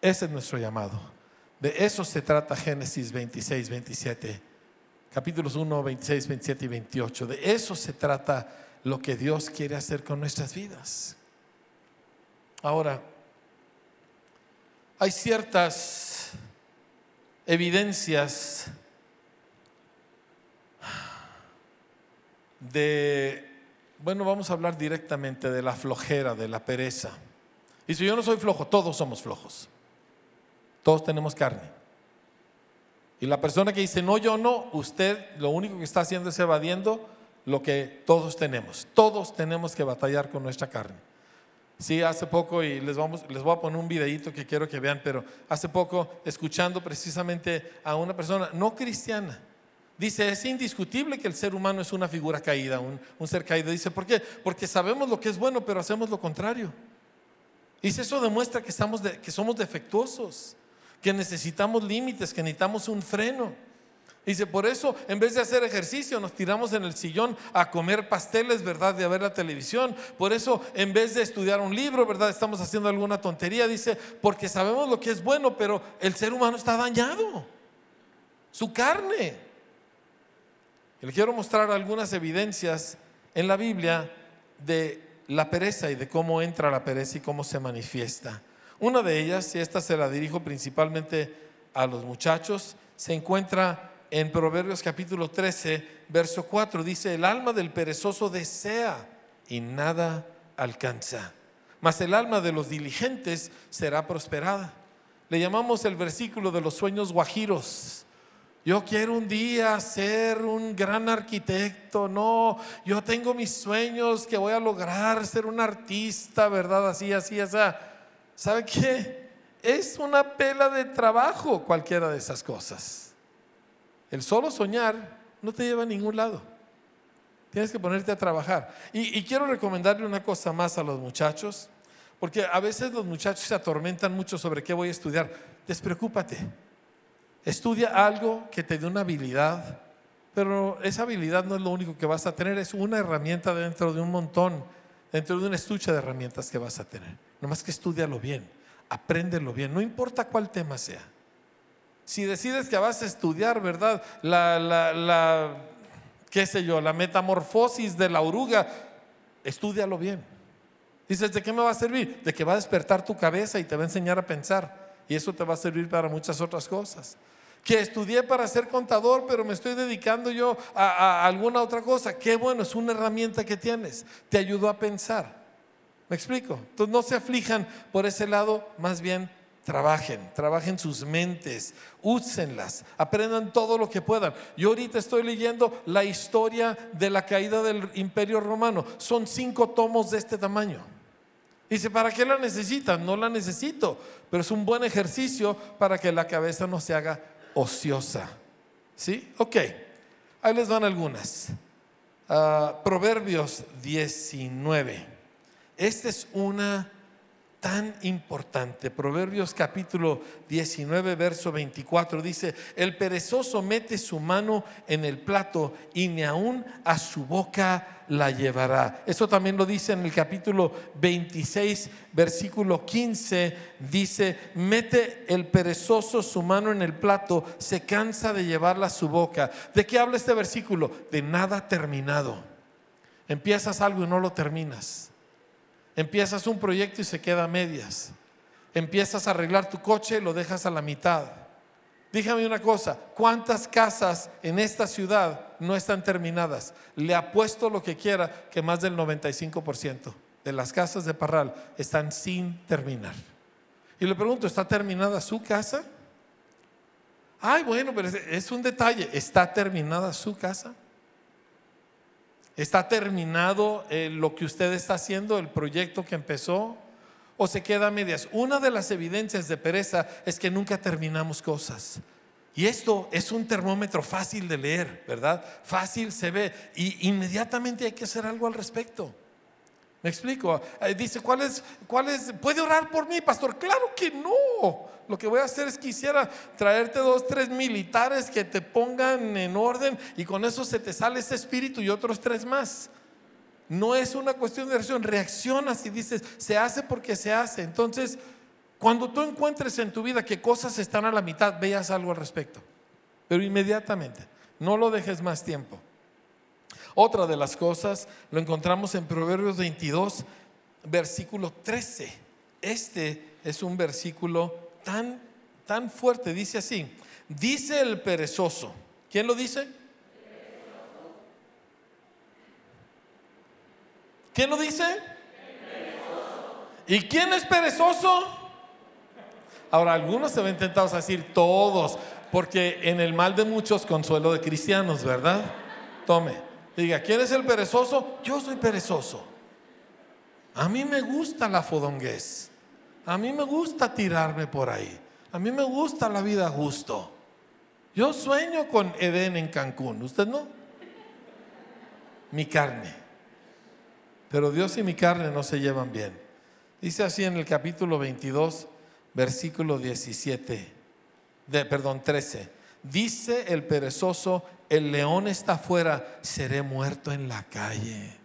Ese es nuestro llamado. De eso se trata Génesis 26, 27, capítulos 1, 26, 27 y 28. De eso se trata lo que Dios quiere hacer con nuestras vidas. Ahora, hay ciertas evidencias de, bueno, vamos a hablar directamente de la flojera, de la pereza. Y si yo no soy flojo, todos somos flojos. Todos tenemos carne. Y la persona que dice, no, yo no, usted lo único que está haciendo es evadiendo lo que todos tenemos. Todos tenemos que batallar con nuestra carne. Sí, hace poco, y les, vamos, les voy a poner un videito que quiero que vean, pero hace poco, escuchando precisamente a una persona no cristiana, Dice, es indiscutible que el ser humano es una figura caída, un, ser caído. Dice, ¿por qué? Porque sabemos lo que es bueno, pero hacemos lo contrario. Dice, eso demuestra que, estamos que somos defectuosos, que necesitamos límites, que necesitamos un freno. Dice, por eso, en vez de hacer ejercicio, nos tiramos en el sillón a comer pasteles, ¿verdad? De a ver la televisión. Por eso, en vez de estudiar un libro, ¿verdad? Estamos haciendo alguna tontería. Dice, porque sabemos lo que es bueno, pero el ser humano está dañado. Su carne. Le quiero mostrar algunas evidencias en la Biblia de la pereza y de cómo entra la pereza y cómo se manifiesta. Una de ellas, y esta se la dirijo principalmente a los muchachos, se encuentra en Proverbios capítulo 13, verso 4. Dice, el alma del perezoso desea y nada alcanza, mas el alma de los diligentes será prosperada. Le llamamos el versículo de los sueños guajiros. Yo quiero un día ser un gran arquitecto, no, yo tengo mis sueños que voy a lograr ser un artista, ¿verdad? Así, así, así. ¿Sabe qué? Es una pela de trabajo cualquiera de esas cosas. El solo soñar no te lleva a ningún lado. Tienes que ponerte a trabajar. Y, y quiero recomendarle una cosa más a los muchachos, porque a veces los muchachos se atormentan mucho sobre qué voy a estudiar. Despreocúpate Estudia algo que te dé una habilidad, pero esa habilidad no es lo único que vas a tener, es una herramienta dentro de un montón, dentro de un estuche de herramientas que vas a tener. Nomás que estudialo bien, apréndelo bien, no importa cuál tema sea. Si decides que vas a estudiar, ¿verdad? La, qué sé yo, la metamorfosis de la oruga, estúdialo bien. Dices, ¿de qué me va a servir? De que va a despertar tu cabeza y te va a enseñar a pensar. Y eso te va a servir para muchas otras cosas. Que estudié para ser contador, pero me estoy dedicando yo a, alguna otra cosa. Qué bueno, es una herramienta que tienes. Te ayudó a pensar. ¿Me explico? Entonces no se aflijan por ese lado, más bien trabajen, trabajen sus mentes, úsenlas, aprendan todo lo que puedan. Yo ahorita estoy leyendo la historia de la caída del imperio romano. Son cinco tomos de este tamaño. Dice, ¿para qué la necesitan? No la necesito, pero es un buen ejercicio para que la cabeza no se haga ociosa. ¿Sí? Ok, ahí les van algunas. Uh, Proverbios 19. Esta es una tan importante. Proverbios capítulo 19, verso 24 dice, el perezoso mete su mano en el plato y ni aún a su boca la llevará. Eso también lo dice en el capítulo 26, versículo 15, dice, mete el perezoso su mano en el plato, se cansa de llevarla a su boca. ¿De qué habla este versículo? De nada terminado. Empiezas algo y no lo terminas Empiezas un proyecto y se queda a medias. Empiezas a arreglar tu coche y lo dejas a la mitad. Dígame una cosa, ¿cuántas casas en esta ciudad no están terminadas? Le apuesto lo que quiera que más del 95% de las casas de Parral están sin terminar. Y le pregunto, ¿está terminada su casa? Ay, bueno, pero es un detalle, ¿está terminada su casa? ¿Está terminado eh, lo que usted está haciendo, el proyecto que empezó? ¿O se queda a medias? Una de las evidencias de pereza es que nunca terminamos cosas. Y esto es un termómetro fácil de leer, ¿verdad? Fácil se ve y inmediatamente hay que hacer algo al respecto. ¿Me explico? Eh, dice, ¿cuál es, ¿cuál es? ¿Puede orar por mí, pastor? Claro que no. Lo que voy a hacer es quisiera traerte dos, tres militares que te pongan en orden y con eso se te sale ese espíritu y otros tres más. No es una cuestión de reacción, reaccionas y dices, se hace porque se hace. Entonces, cuando tú encuentres en tu vida que cosas están a la mitad, veas algo al respecto. Pero inmediatamente, no lo dejes más tiempo. Otra de las cosas lo encontramos en Proverbios 22, versículo 13. Este es un versículo tan, tan fuerte. Dice así, dice el perezoso. ¿Quién lo dice? ¿Quién lo dice? ¿Y quién es perezoso? Ahora, algunos se ven tentados a decir todos, porque en el mal de muchos consuelo de cristianos, ¿verdad? Tome, diga, ¿quién es el perezoso? Yo soy perezoso. A mí me gusta la fodonguez. A mí me gusta tirarme por ahí. A mí me gusta la vida justo. Yo sueño con Edén en Cancún. ¿Usted no? Mi carne. Pero Dios y mi carne no se llevan bien. Dice así en el capítulo 22, versículo 17, de, perdón, 13. Dice el perezoso, el león está afuera, seré muerto en la calle.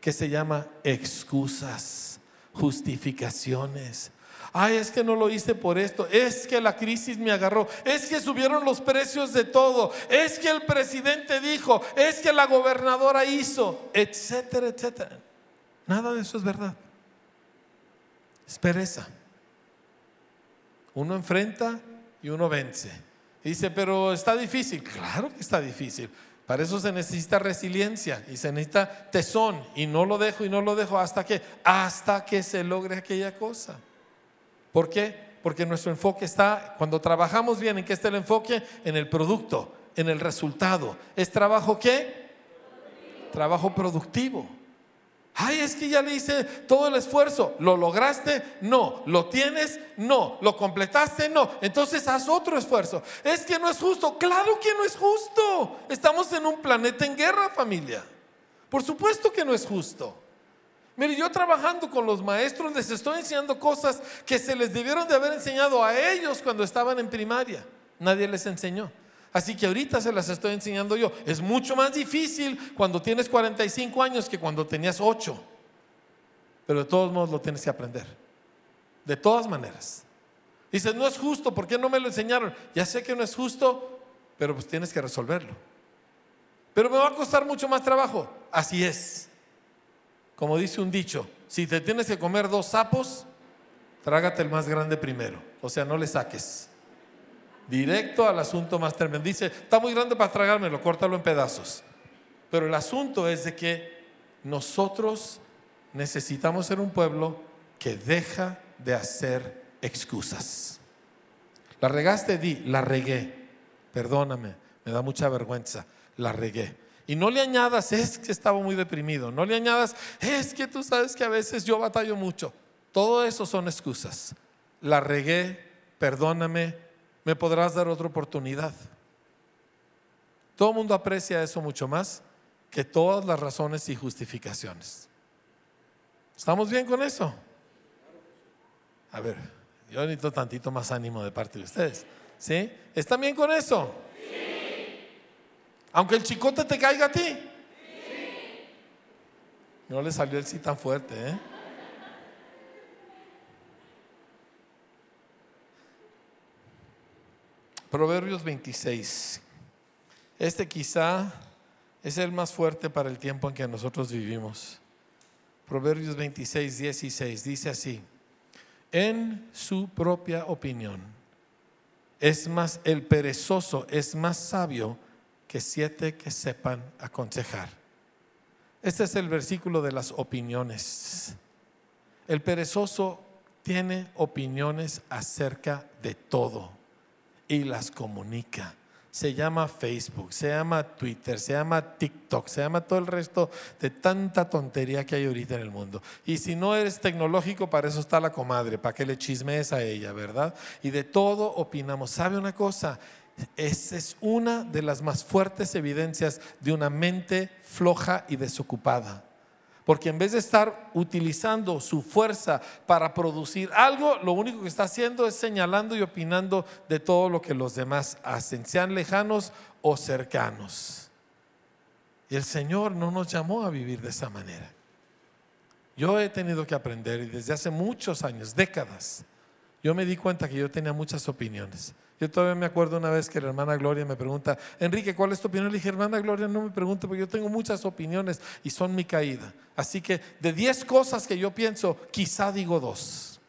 Que se llama excusas justificaciones. Ay, es que no lo hice por esto. Es que la crisis me agarró. Es que subieron los precios de todo. Es que el presidente dijo. Es que la gobernadora hizo. Etcétera, etcétera. Nada de eso es verdad. Es pereza. Uno enfrenta y uno vence. Dice, pero está difícil. Claro que está difícil. Para eso se necesita resiliencia y se necesita tesón y no lo dejo y no lo dejo hasta que hasta que se logre aquella cosa. ¿Por qué? Porque nuestro enfoque está cuando trabajamos bien, ¿en qué está el enfoque? En el producto, en el resultado. ¿Es trabajo qué? Trabajo productivo. Ay, es que ya le hice todo el esfuerzo. ¿Lo lograste? No. ¿Lo tienes? No. ¿Lo completaste? No. Entonces haz otro esfuerzo. Es que no es justo. Claro que no es justo. Estamos en un planeta en guerra, familia. Por supuesto que no es justo. Mire, yo trabajando con los maestros les estoy enseñando cosas que se les debieron de haber enseñado a ellos cuando estaban en primaria. Nadie les enseñó. Así que ahorita se las estoy enseñando yo. Es mucho más difícil cuando tienes 45 años que cuando tenías 8. Pero de todos modos lo tienes que aprender. De todas maneras. Dices, no es justo, ¿por qué no me lo enseñaron? Ya sé que no es justo, pero pues tienes que resolverlo. Pero me va a costar mucho más trabajo. Así es. Como dice un dicho, si te tienes que comer dos sapos, trágate el más grande primero. O sea, no le saques. Directo al asunto más tremendo. Dice, está muy grande para tragármelo, córtalo en pedazos. Pero el asunto es de que nosotros necesitamos ser un pueblo que deja de hacer excusas. La regaste, di, la regué. Perdóname, me da mucha vergüenza, la regué. Y no le añadas, es que estaba muy deprimido. No le añadas, es que tú sabes que a veces yo batallo mucho. Todo eso son excusas. La regué, perdóname, me podrás dar otra oportunidad. Todo el mundo aprecia eso mucho más que todas las razones y justificaciones. ¿Estamos bien con eso? A ver, yo necesito tantito más ánimo de parte de ustedes. ¿Sí? ¿Están bien con eso? Sí. Aunque el chicote te caiga a ti. Sí. No le salió el sí tan fuerte, ¿eh? Proverbios 26. Este quizá es el más fuerte para el tiempo en que nosotros vivimos. Proverbios 26, 16 dice así, en su propia opinión, es más, el perezoso es más sabio que siete que sepan aconsejar. Este es el versículo de las opiniones. El perezoso tiene opiniones acerca de todo y las comunica se llama Facebook, se llama Twitter, se llama TikTok, se llama todo el resto de tanta tontería que hay ahorita en el mundo. Y si no eres tecnológico, para eso está la comadre, para que le chismees a ella, ¿verdad? Y de todo opinamos. ¿Sabe una cosa? Esa es una de las más fuertes evidencias de una mente floja y desocupada. Porque en vez de estar utilizando su fuerza para producir algo, lo único que está haciendo es señalando y opinando de todo lo que los demás hacen, sean lejanos o cercanos. Y el Señor no nos llamó a vivir de esa manera. Yo he tenido que aprender y desde hace muchos años, décadas, yo me di cuenta que yo tenía muchas opiniones. Yo todavía me acuerdo una vez que la hermana Gloria me pregunta, Enrique, ¿cuál es tu opinión? Le dije, hermana Gloria, no me pregunte porque yo tengo muchas opiniones y son mi caída. Así que de 10 cosas que yo pienso, quizá digo dos.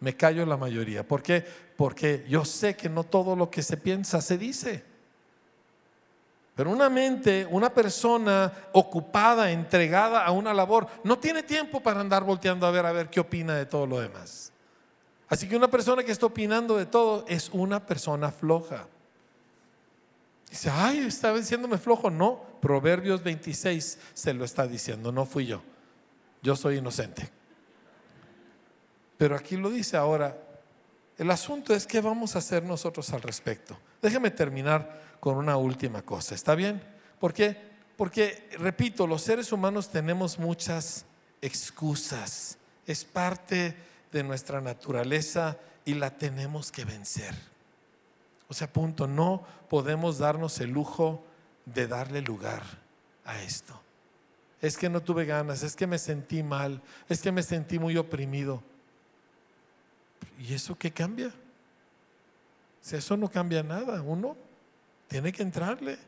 Me callo la mayoría. ¿Por qué? Porque yo sé que no todo lo que se piensa se dice. Pero una mente, una persona ocupada, entregada a una labor, no tiene tiempo para andar volteando a ver a ver qué opina de todo lo demás. Así que una persona que está opinando de todo es una persona floja. Dice, ay, está diciéndome flojo. No, Proverbios 26 se lo está diciendo, no fui yo. Yo soy inocente. Pero aquí lo dice ahora. El asunto es qué vamos a hacer nosotros al respecto. Déjeme terminar con una última cosa. ¿Está bien? ¿Por qué? Porque, repito, los seres humanos tenemos muchas excusas. Es parte de nuestra naturaleza y la tenemos que vencer. O sea, punto, no podemos darnos el lujo de darle lugar a esto. Es que no tuve ganas, es que me sentí mal, es que me sentí muy oprimido. ¿Y eso qué cambia? Si eso no cambia nada, uno tiene que entrarle.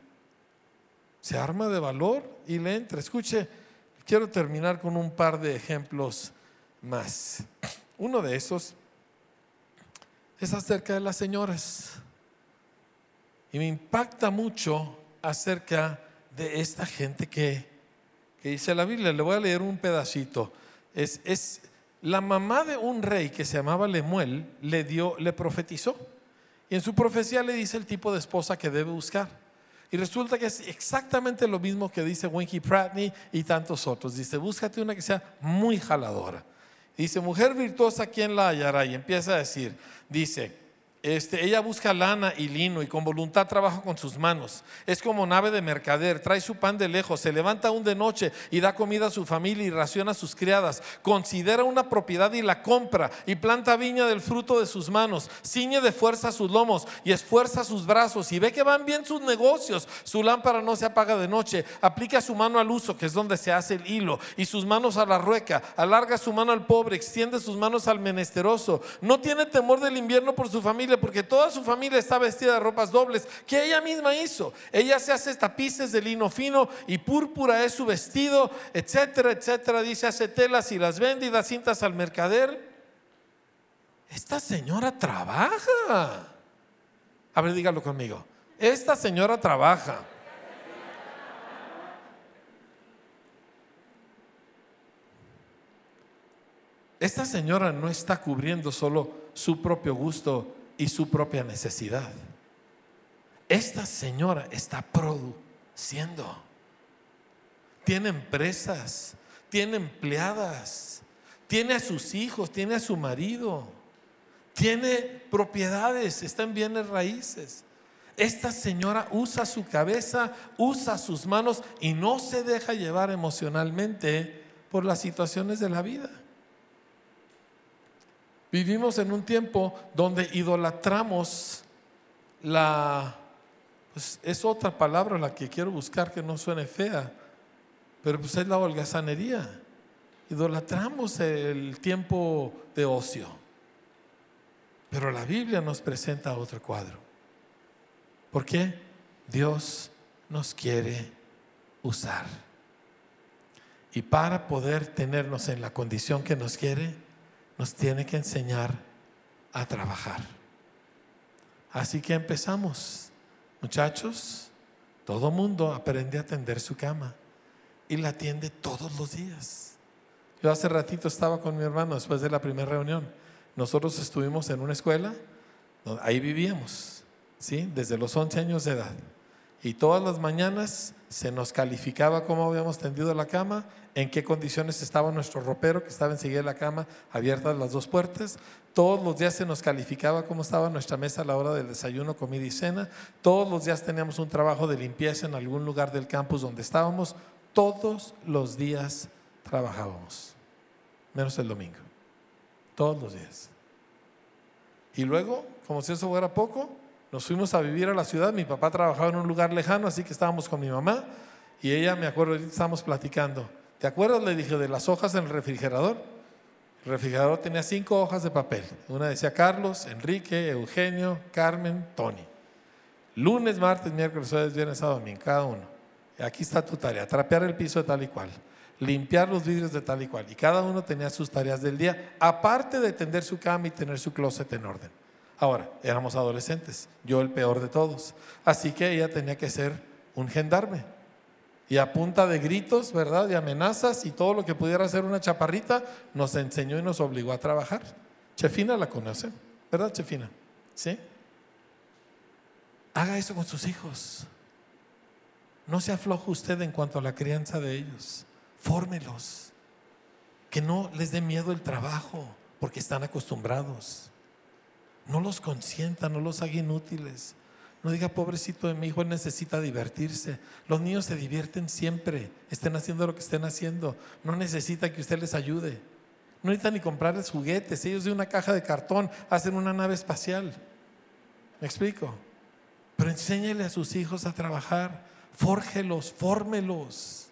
Se arma de valor y le entra. Escuche, quiero terminar con un par de ejemplos más. Uno de esos es acerca de las señoras. Y me impacta mucho acerca de esta gente que, dice la Biblia. Le voy a leer un pedacito. Es, es la mamá de un rey que se llamaba Lemuel, le dio, le profetizó. Y en su profecía le dice el tipo de esposa que debe buscar. Y resulta que es exactamente lo mismo que dice Winky Pratney y tantos otros. Dice, búscate una que sea muy jaladora Dice, mujer virtuosa, ¿quién la hallará? Y empieza a decir, dice, este, ella busca lana y lino y con voluntad trabaja con sus manos. Es como nave de mercader, trae su pan de lejos, se levanta aún de noche y da comida a su familia y raciona a sus criadas. Considera una propiedad y la compra y planta viña del fruto de sus manos. Ciñe de fuerza sus lomos y esfuerza sus brazos y ve que van bien sus negocios. Su lámpara no se apaga de noche. Aplica su mano al uso, que es donde se hace el hilo, y sus manos a la rueca. Alarga su mano al pobre, extiende sus manos al menesteroso. No tiene temor del invierno por su familia porque toda su familia está vestida de ropas dobles que ella misma hizo. Ella se hace tapices de lino fino y púrpura es su vestido, etcétera, etcétera. Dice, hace telas y las vende y da cintas al mercader. Esta señora trabaja. A ver, dígalo conmigo. Esta señora trabaja. Esta señora no está cubriendo solo su propio gusto y su propia necesidad. Esta señora está produciendo. Tiene empresas, tiene empleadas, tiene a sus hijos, tiene a su marido, tiene propiedades, está en bienes raíces. Esta señora usa su cabeza, usa sus manos y no se deja llevar emocionalmente por las situaciones de la vida. Vivimos en un tiempo donde idolatramos la, pues es otra palabra la que quiero buscar que no suene fea, pero pues es la holgazanería. Idolatramos el tiempo de ocio. Pero la Biblia nos presenta otro cuadro. ¿Por qué? Dios nos quiere usar. Y para poder tenernos en la condición que nos quiere, nos tiene que enseñar a trabajar. Así que empezamos. Muchachos, todo mundo aprende a tender su cama y la atiende todos los días. Yo hace ratito estaba con mi hermano después de la primera reunión. Nosotros estuvimos en una escuela, ahí vivíamos, ¿sí? desde los 11 años de edad. Y todas las mañanas se nos calificaba cómo habíamos tendido la cama, en qué condiciones estaba nuestro ropero que estaba enseguida de la cama, abiertas las dos puertas. Todos los días se nos calificaba cómo estaba nuestra mesa a la hora del desayuno, comida y cena. Todos los días teníamos un trabajo de limpieza en algún lugar del campus donde estábamos. Todos los días trabajábamos, menos el domingo. Todos los días. Y luego, como si eso fuera poco, nos fuimos a vivir a la ciudad. Mi papá trabajaba en un lugar lejano, así que estábamos con mi mamá. Y ella, me acuerdo, estábamos platicando. ¿Te acuerdas? Le dije de las hojas en el refrigerador. El refrigerador tenía cinco hojas de papel. Una decía Carlos, Enrique, Eugenio, Carmen, Tony. Lunes, martes, miércoles, jueves, viernes, sábado, domingo, cada uno. Aquí está tu tarea, trapear el piso de tal y cual, limpiar los vidrios de tal y cual. Y cada uno tenía sus tareas del día, aparte de tender su cama y tener su closet en orden. Ahora, éramos adolescentes, yo el peor de todos. Así que ella tenía que ser un gendarme. Y a punta de gritos, ¿verdad? De amenazas y todo lo que pudiera hacer una chaparrita, nos enseñó y nos obligó a trabajar. Chefina la conoce, ¿verdad, Chefina? ¿Sí? Haga eso con sus hijos. No se afloje usted en cuanto a la crianza de ellos. Fórmelos. Que no les dé miedo el trabajo, porque están acostumbrados. No los consienta, no los haga inútiles. No diga, pobrecito de mi hijo, necesita divertirse. Los niños se divierten siempre, estén haciendo lo que estén haciendo. No necesita que usted les ayude. No necesita ni comprarles juguetes. Ellos de una caja de cartón hacen una nave espacial. ¿Me explico? Pero enséñele a sus hijos a trabajar. Fórgelos, fórmelos.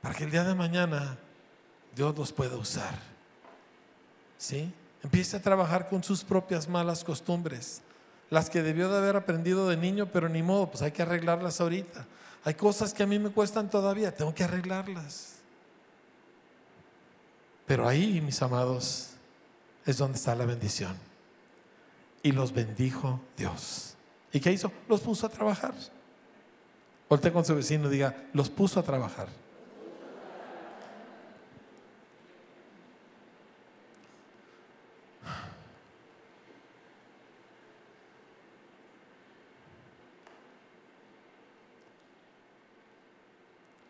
Para que el día de mañana Dios los pueda usar. ¿Sí? Empiece a trabajar con sus propias malas costumbres, las que debió de haber aprendido de niño, pero ni modo, pues hay que arreglarlas ahorita. Hay cosas que a mí me cuestan todavía, tengo que arreglarlas. Pero ahí, mis amados, es donde está la bendición. Y los bendijo Dios. ¿Y qué hizo? Los puso a trabajar. Volte con su vecino y diga, los puso a trabajar.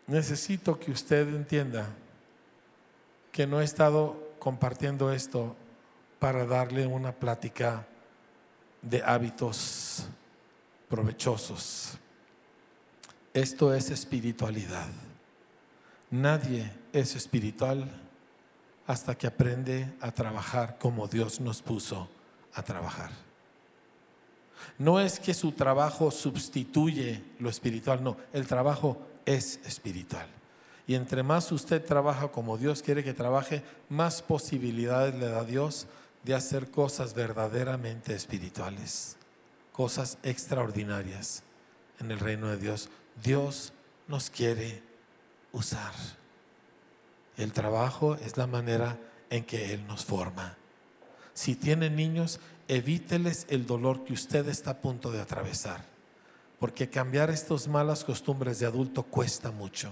Necesito que usted entienda que no he estado compartiendo esto para darle una plática de hábitos provechosos. Esto es espiritualidad. Nadie es espiritual hasta que aprende a trabajar como Dios nos puso a trabajar. No es que su trabajo sustituye lo espiritual, no, el trabajo es espiritual. Y entre más usted trabaja como Dios quiere que trabaje, más posibilidades le da Dios de hacer cosas verdaderamente espirituales, cosas extraordinarias en el reino de Dios. Dios nos quiere usar. El trabajo es la manera en que Él nos forma. Si tienen niños, evíteles el dolor que usted está a punto de atravesar, porque cambiar estas malas costumbres de adulto cuesta mucho.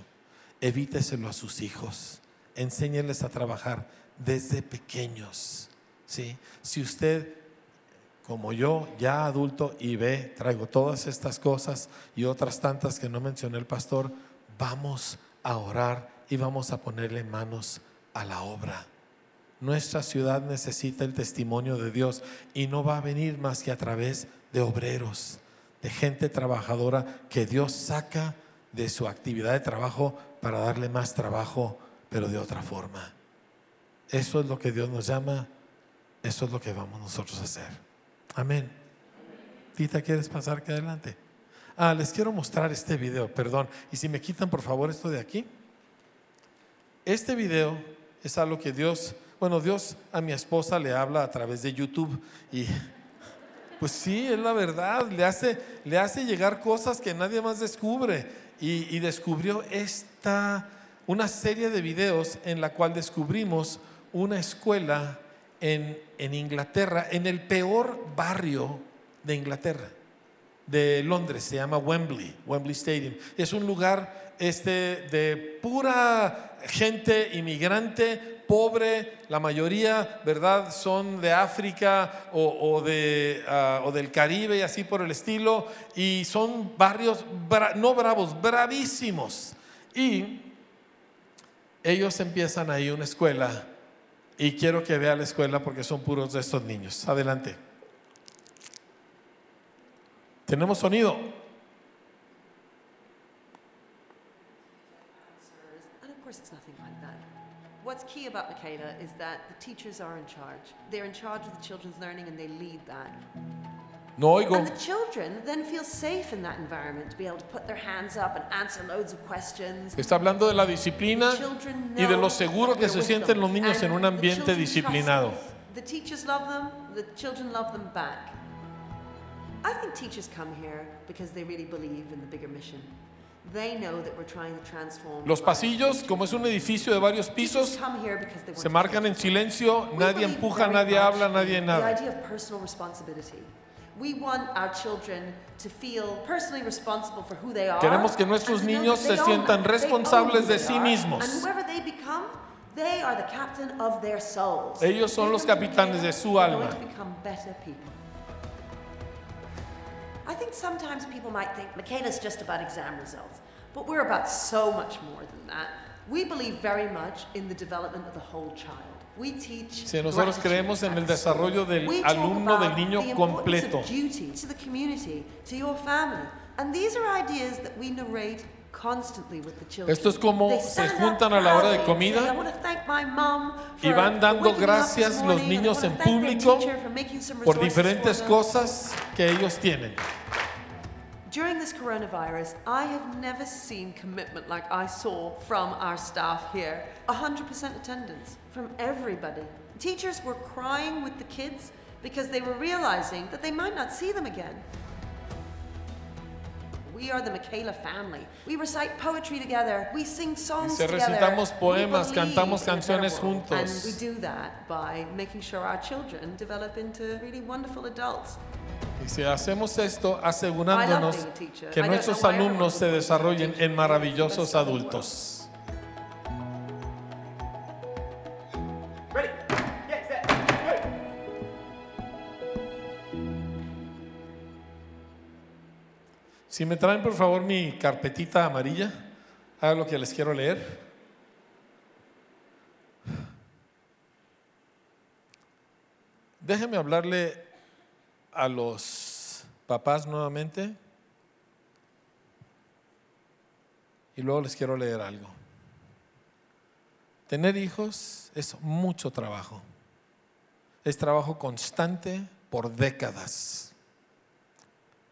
Evíteselo a sus hijos, enséñeles a trabajar desde pequeños. ¿sí? Si usted, como yo, ya adulto y ve, traigo todas estas cosas y otras tantas que no mencioné el pastor, vamos a orar y vamos a ponerle manos a la obra. Nuestra ciudad necesita el testimonio de Dios y no va a venir más que a través de obreros, de gente trabajadora que Dios saca de su actividad de trabajo para darle más trabajo, pero de otra forma. Eso es lo que Dios nos llama, eso es lo que vamos nosotros a hacer. Amén. Tita, ¿quieres pasar que adelante? Ah, les quiero mostrar este video, perdón. Y si me quitan por favor esto de aquí. Este video es algo que Dios, bueno, Dios a mi esposa le habla a través de YouTube y pues sí, es la verdad, le hace, le hace llegar cosas que nadie más descubre y, descubrió esta, una serie de videos en la cual descubrimos una escuela en, en Inglaterra, en el peor barrio de Inglaterra, de Londres, se llama Wembley, Wembley Stadium. Es un lugar este, de pura gente inmigrante, pobre, la mayoría, ¿verdad? Son de África o, de, ah, o del Caribe y así por el estilo, y son barrios, no bravos, bravísimos. Y ellos empiezan ahí una escuela y quiero que vea la escuela porque son puros de estos niños. Adelante. Tenemos sonido. Key about Michaela is that the teachers are in charge. They're in charge of the children's learning and they lead that. No oigo. And the children then feel safe in that environment to be able to put their hands up and answer loads of questions. Está hablando de la disciplina y de lo seguro que se sienten los niños en un ambiente disciplinado. The teachers love them, the children love them back. I think teachers come here because they really believe in the bigger mission. They know that we're trying to transform Los pasillos, como es un edificio de varios pisos, se marcan en silencio, nadie empuja, nadie habla, nadie The nada. idea of personal responsibility. We want our children to feel personally responsible for who they are. Queremos que nuestros niños se sientan responsables de sí mismos. Ellos son los capitanes de su alma. I think sometimes people might think Michaela's just about exam results, but we're about so much more than that. We believe very much in the development of the whole child. We teach Si nosotros creemos en el desarrollo del We alumno, del niño completo. to the community, to your family. And these are ideas that we narrate constantly with the children. Esto es como se juntan a la hora de proudly and say, comida "I wanna thank my mom y for van dando gracias los morning, and I niños en público teacher for making some por diferentes cosas que ellos tienen. During this coronavirus, I have never seen commitment like I saw from our staff here. 100% attendance from everybody. Teachers were crying with the kids because they were realizing that they might not see them again. We are the Michaela family. We recite poetry together. We sing songs together. recitamos We poemas, cantamos canciones juntos. And we do that by making sure our children develop into really wonderful adults. Y si hacemos esto, asegurándonos que nuestros alumnos se desarrollen en maravillosos adultos. Si me traen por favor mi carpetita amarilla, haga lo que les quiero leer. Déjenme hablarle a los papás nuevamente y luego les quiero leer algo. Tener hijos es mucho trabajo. Es trabajo constante por décadas.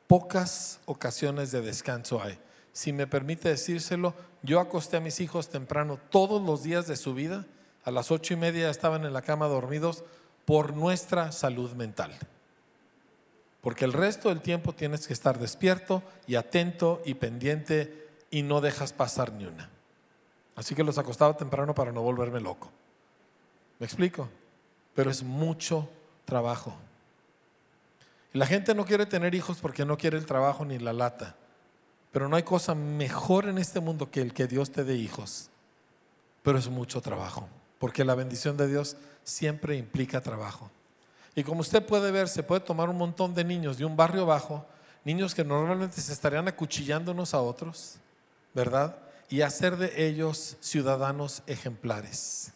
Pocas ocasiones de descanso hay. Si me permite decírselo, yo acosté a mis hijos temprano todos los días de su vida. A las ocho y media estaban en la cama dormidos por nuestra salud mental. Porque el resto del tiempo tienes que estar despierto y atento y pendiente y no dejas pasar ni una. Así que los acostaba temprano para no volverme loco. ¿Me explico? Pero es mucho trabajo. La gente no quiere tener hijos porque no quiere el trabajo ni la lata. Pero no hay cosa mejor en este mundo que el que Dios te dé hijos. Pero es mucho trabajo, porque la bendición de Dios siempre implica trabajo. Y como usted puede ver, se puede tomar un montón de niños de un barrio bajo, niños que normalmente se estarían acuchillando unos a otros, ¿verdad? Y hacer de ellos ciudadanos ejemplares.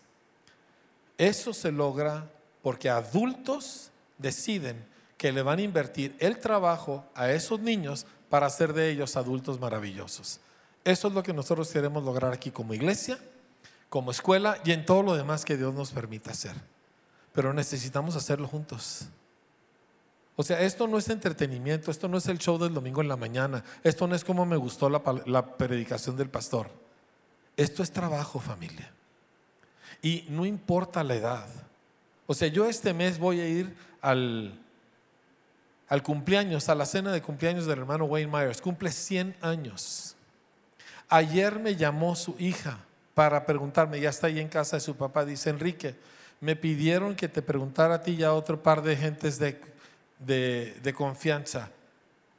Eso se logra porque adultos deciden que le van a invertir el trabajo a esos niños para hacer de ellos adultos maravillosos. Eso es lo que nosotros queremos lograr aquí como iglesia, como escuela y en todo lo demás que Dios nos permita hacer. Pero necesitamos hacerlo juntos. O sea, esto no es entretenimiento, esto no es el show del domingo en la mañana, esto no es como me gustó la, la predicación del pastor. Esto es trabajo, familia. Y no importa la edad. O sea, yo este mes voy a ir al, al cumpleaños, a la cena de cumpleaños del hermano Wayne Myers. Cumple 100 años. Ayer me llamó su hija para preguntarme, ya está ahí en casa de su papá, dice Enrique, me pidieron que te preguntara a ti y a otro par de gentes de, de, de confianza.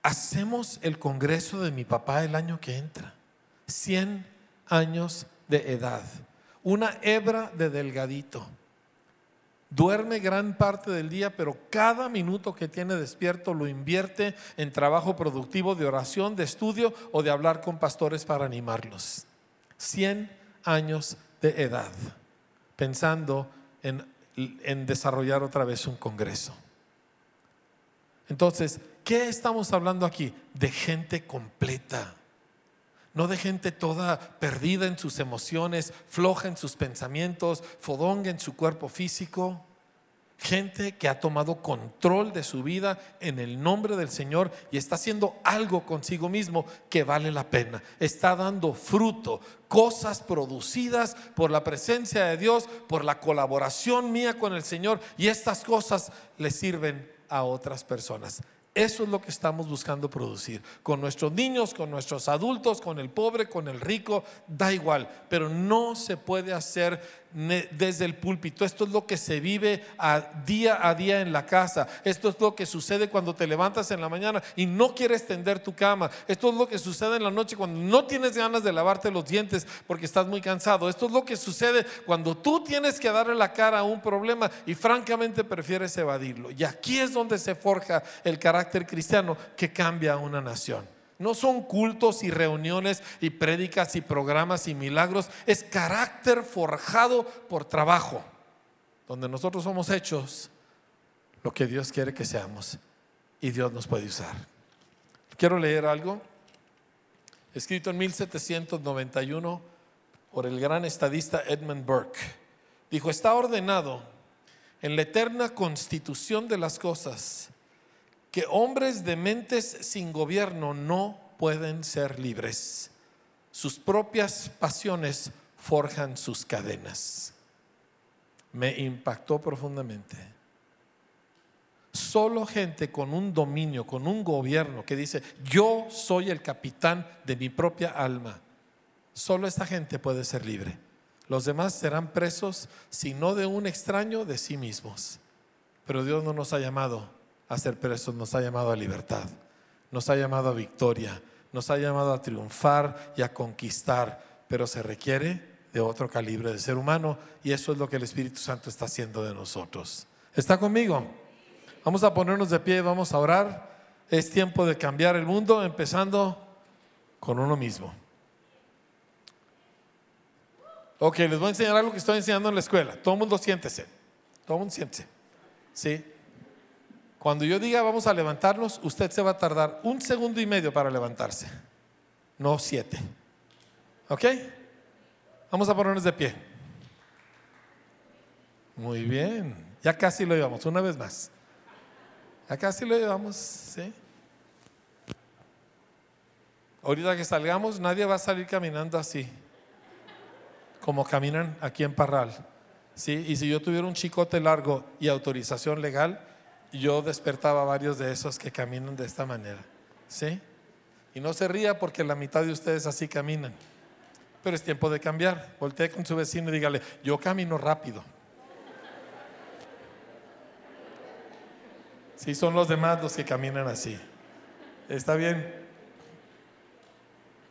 Hacemos el congreso de mi papá el año que entra. 100 años de edad. Una hebra de delgadito. Duerme gran parte del día, pero cada minuto que tiene despierto lo invierte en trabajo productivo de oración, de estudio o de hablar con pastores para animarlos. 100 años de edad, pensando en, en desarrollar otra vez un congreso. Entonces, ¿qué estamos hablando aquí? De gente completa. No de gente toda perdida en sus emociones, floja en sus pensamientos, fodonga en su cuerpo físico. Gente que ha tomado control de su vida en el nombre del Señor y está haciendo algo consigo mismo que vale la pena. Está dando fruto, cosas producidas por la presencia de Dios, por la colaboración mía con el Señor y estas cosas le sirven a otras personas. Eso es lo que estamos buscando producir. Con nuestros niños, con nuestros adultos, con el pobre, con el rico, da igual. Pero no se puede hacer desde el púlpito. Esto es lo que se vive a día a día en la casa. Esto es lo que sucede cuando te levantas en la mañana y no quieres tender tu cama. Esto es lo que sucede en la noche cuando no tienes ganas de lavarte los dientes porque estás muy cansado. Esto es lo que sucede cuando tú tienes que darle la cara a un problema y francamente prefieres evadirlo. Y aquí es donde se forja el carácter cristiano que cambia a una nación. No son cultos y reuniones y prédicas y programas y milagros. Es carácter forjado por trabajo, donde nosotros somos hechos lo que Dios quiere que seamos y Dios nos puede usar. Quiero leer algo escrito en 1791 por el gran estadista Edmund Burke. Dijo, está ordenado en la eterna constitución de las cosas que hombres de mentes sin gobierno no pueden ser libres. Sus propias pasiones forjan sus cadenas. Me impactó profundamente. Solo gente con un dominio, con un gobierno que dice, yo soy el capitán de mi propia alma, solo esta gente puede ser libre. Los demás serán presos, si no de un extraño, de sí mismos. Pero Dios no nos ha llamado a ser presos, nos ha llamado a libertad, nos ha llamado a victoria, nos ha llamado a triunfar y a conquistar, pero se requiere de otro calibre de ser humano y eso es lo que el Espíritu Santo está haciendo de nosotros. ¿Está conmigo? Vamos a ponernos de pie y vamos a orar. Es tiempo de cambiar el mundo empezando con uno mismo. Ok, les voy a enseñar algo que estoy enseñando en la escuela. Todo el mundo siéntese. Todo el mundo siéntese. ¿Sí? Cuando yo diga vamos a levantarnos, usted se va a tardar un segundo y medio para levantarse, no siete. ¿Ok? Vamos a ponernos de pie. Muy bien, ya casi lo llevamos, una vez más. Ya casi lo llevamos, ¿sí? Ahorita que salgamos, nadie va a salir caminando así, como caminan aquí en Parral. ¿sí? Y si yo tuviera un chicote largo y autorización legal, yo despertaba a varios de esos que caminan de esta manera, ¿sí? Y no se ría porque la mitad de ustedes así caminan. Pero es tiempo de cambiar. Voltee con su vecino y dígale, yo camino rápido. Sí, son los demás los que caminan así. ¿Está bien?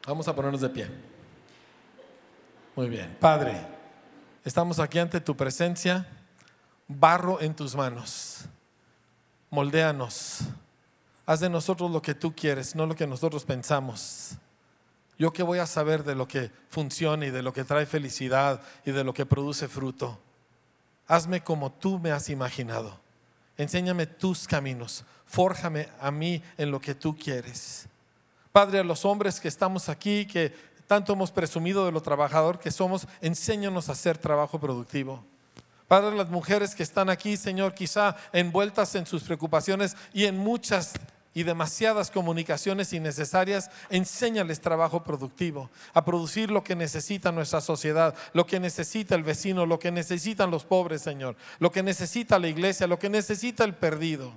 Vamos a ponernos de pie. Muy bien. Padre, estamos aquí ante tu presencia, barro en tus manos. Moldéanos. Haz de nosotros lo que tú quieres, no lo que nosotros pensamos. Yo qué voy a saber de lo que funciona y de lo que trae felicidad y de lo que produce fruto. Hazme como tú me has imaginado. Enséñame tus caminos. Fórjame a mí en lo que tú quieres. Padre, a los hombres que estamos aquí, que tanto hemos presumido de lo trabajador que somos, enséñanos a hacer trabajo productivo. Padre, las mujeres que están aquí, Señor, quizá envueltas en sus preocupaciones y en muchas y demasiadas comunicaciones innecesarias, enséñales trabajo productivo, a producir lo que necesita nuestra sociedad, lo que necesita el vecino, lo que necesitan los pobres, Señor, lo que necesita la iglesia, lo que necesita el perdido.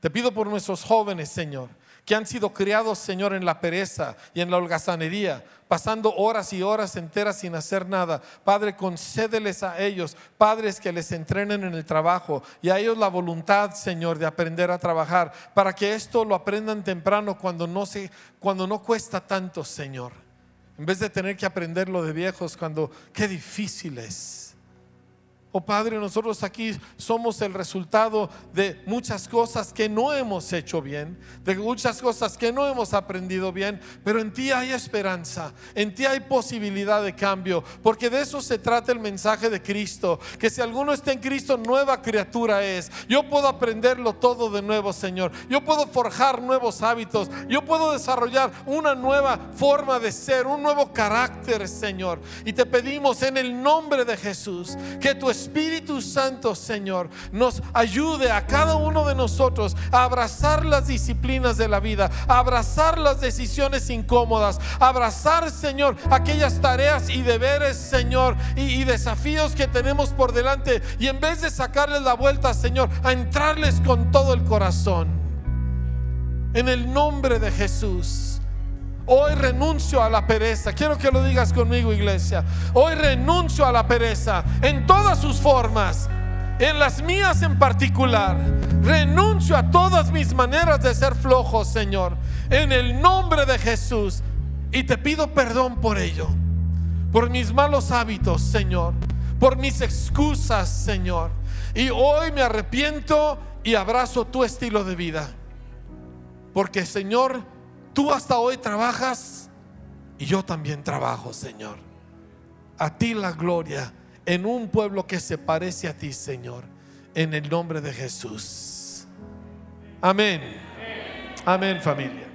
Te pido por nuestros jóvenes, Señor, que han sido criados, Señor, en la pereza y en la holgazanería, pasando horas y horas enteras sin hacer nada. Padre, concédeles a ellos, padres que les entrenen en el trabajo y a ellos la voluntad, Señor, de aprender a trabajar, para que esto lo aprendan temprano cuando no, se, cuando no cuesta tanto, Señor. En vez de tener que aprenderlo de viejos cuando qué difícil es. Oh Padre, nosotros aquí somos el resultado de muchas cosas que no hemos hecho bien, de muchas cosas que no hemos aprendido bien, pero en ti hay esperanza, en ti hay posibilidad de cambio, porque de eso se trata el mensaje de Cristo, que si alguno está en Cristo, nueva criatura es. Yo puedo aprenderlo todo de nuevo, Señor. Yo puedo forjar nuevos hábitos, yo puedo desarrollar una nueva forma de ser, un nuevo carácter, Señor. Y te pedimos en el nombre de Jesús que tu Espíritu Santo, Señor, nos ayude a cada uno de nosotros a abrazar las disciplinas de la vida, a abrazar las decisiones incómodas, a abrazar, Señor, aquellas tareas y deberes, Señor, y, y desafíos que tenemos por delante. Y en vez de sacarles la vuelta, Señor, a entrarles con todo el corazón. En el nombre de Jesús. Hoy renuncio a la pereza. Quiero que lo digas conmigo, iglesia. Hoy renuncio a la pereza en todas sus formas. En las mías en particular. Renuncio a todas mis maneras de ser flojo, Señor. En el nombre de Jesús. Y te pido perdón por ello. Por mis malos hábitos, Señor. Por mis excusas, Señor. Y hoy me arrepiento y abrazo tu estilo de vida. Porque, Señor, Tú hasta hoy trabajas y yo también trabajo, Señor. A ti la gloria en un pueblo que se parece a ti, Señor, en el nombre de Jesús. Amén. Amén, familia.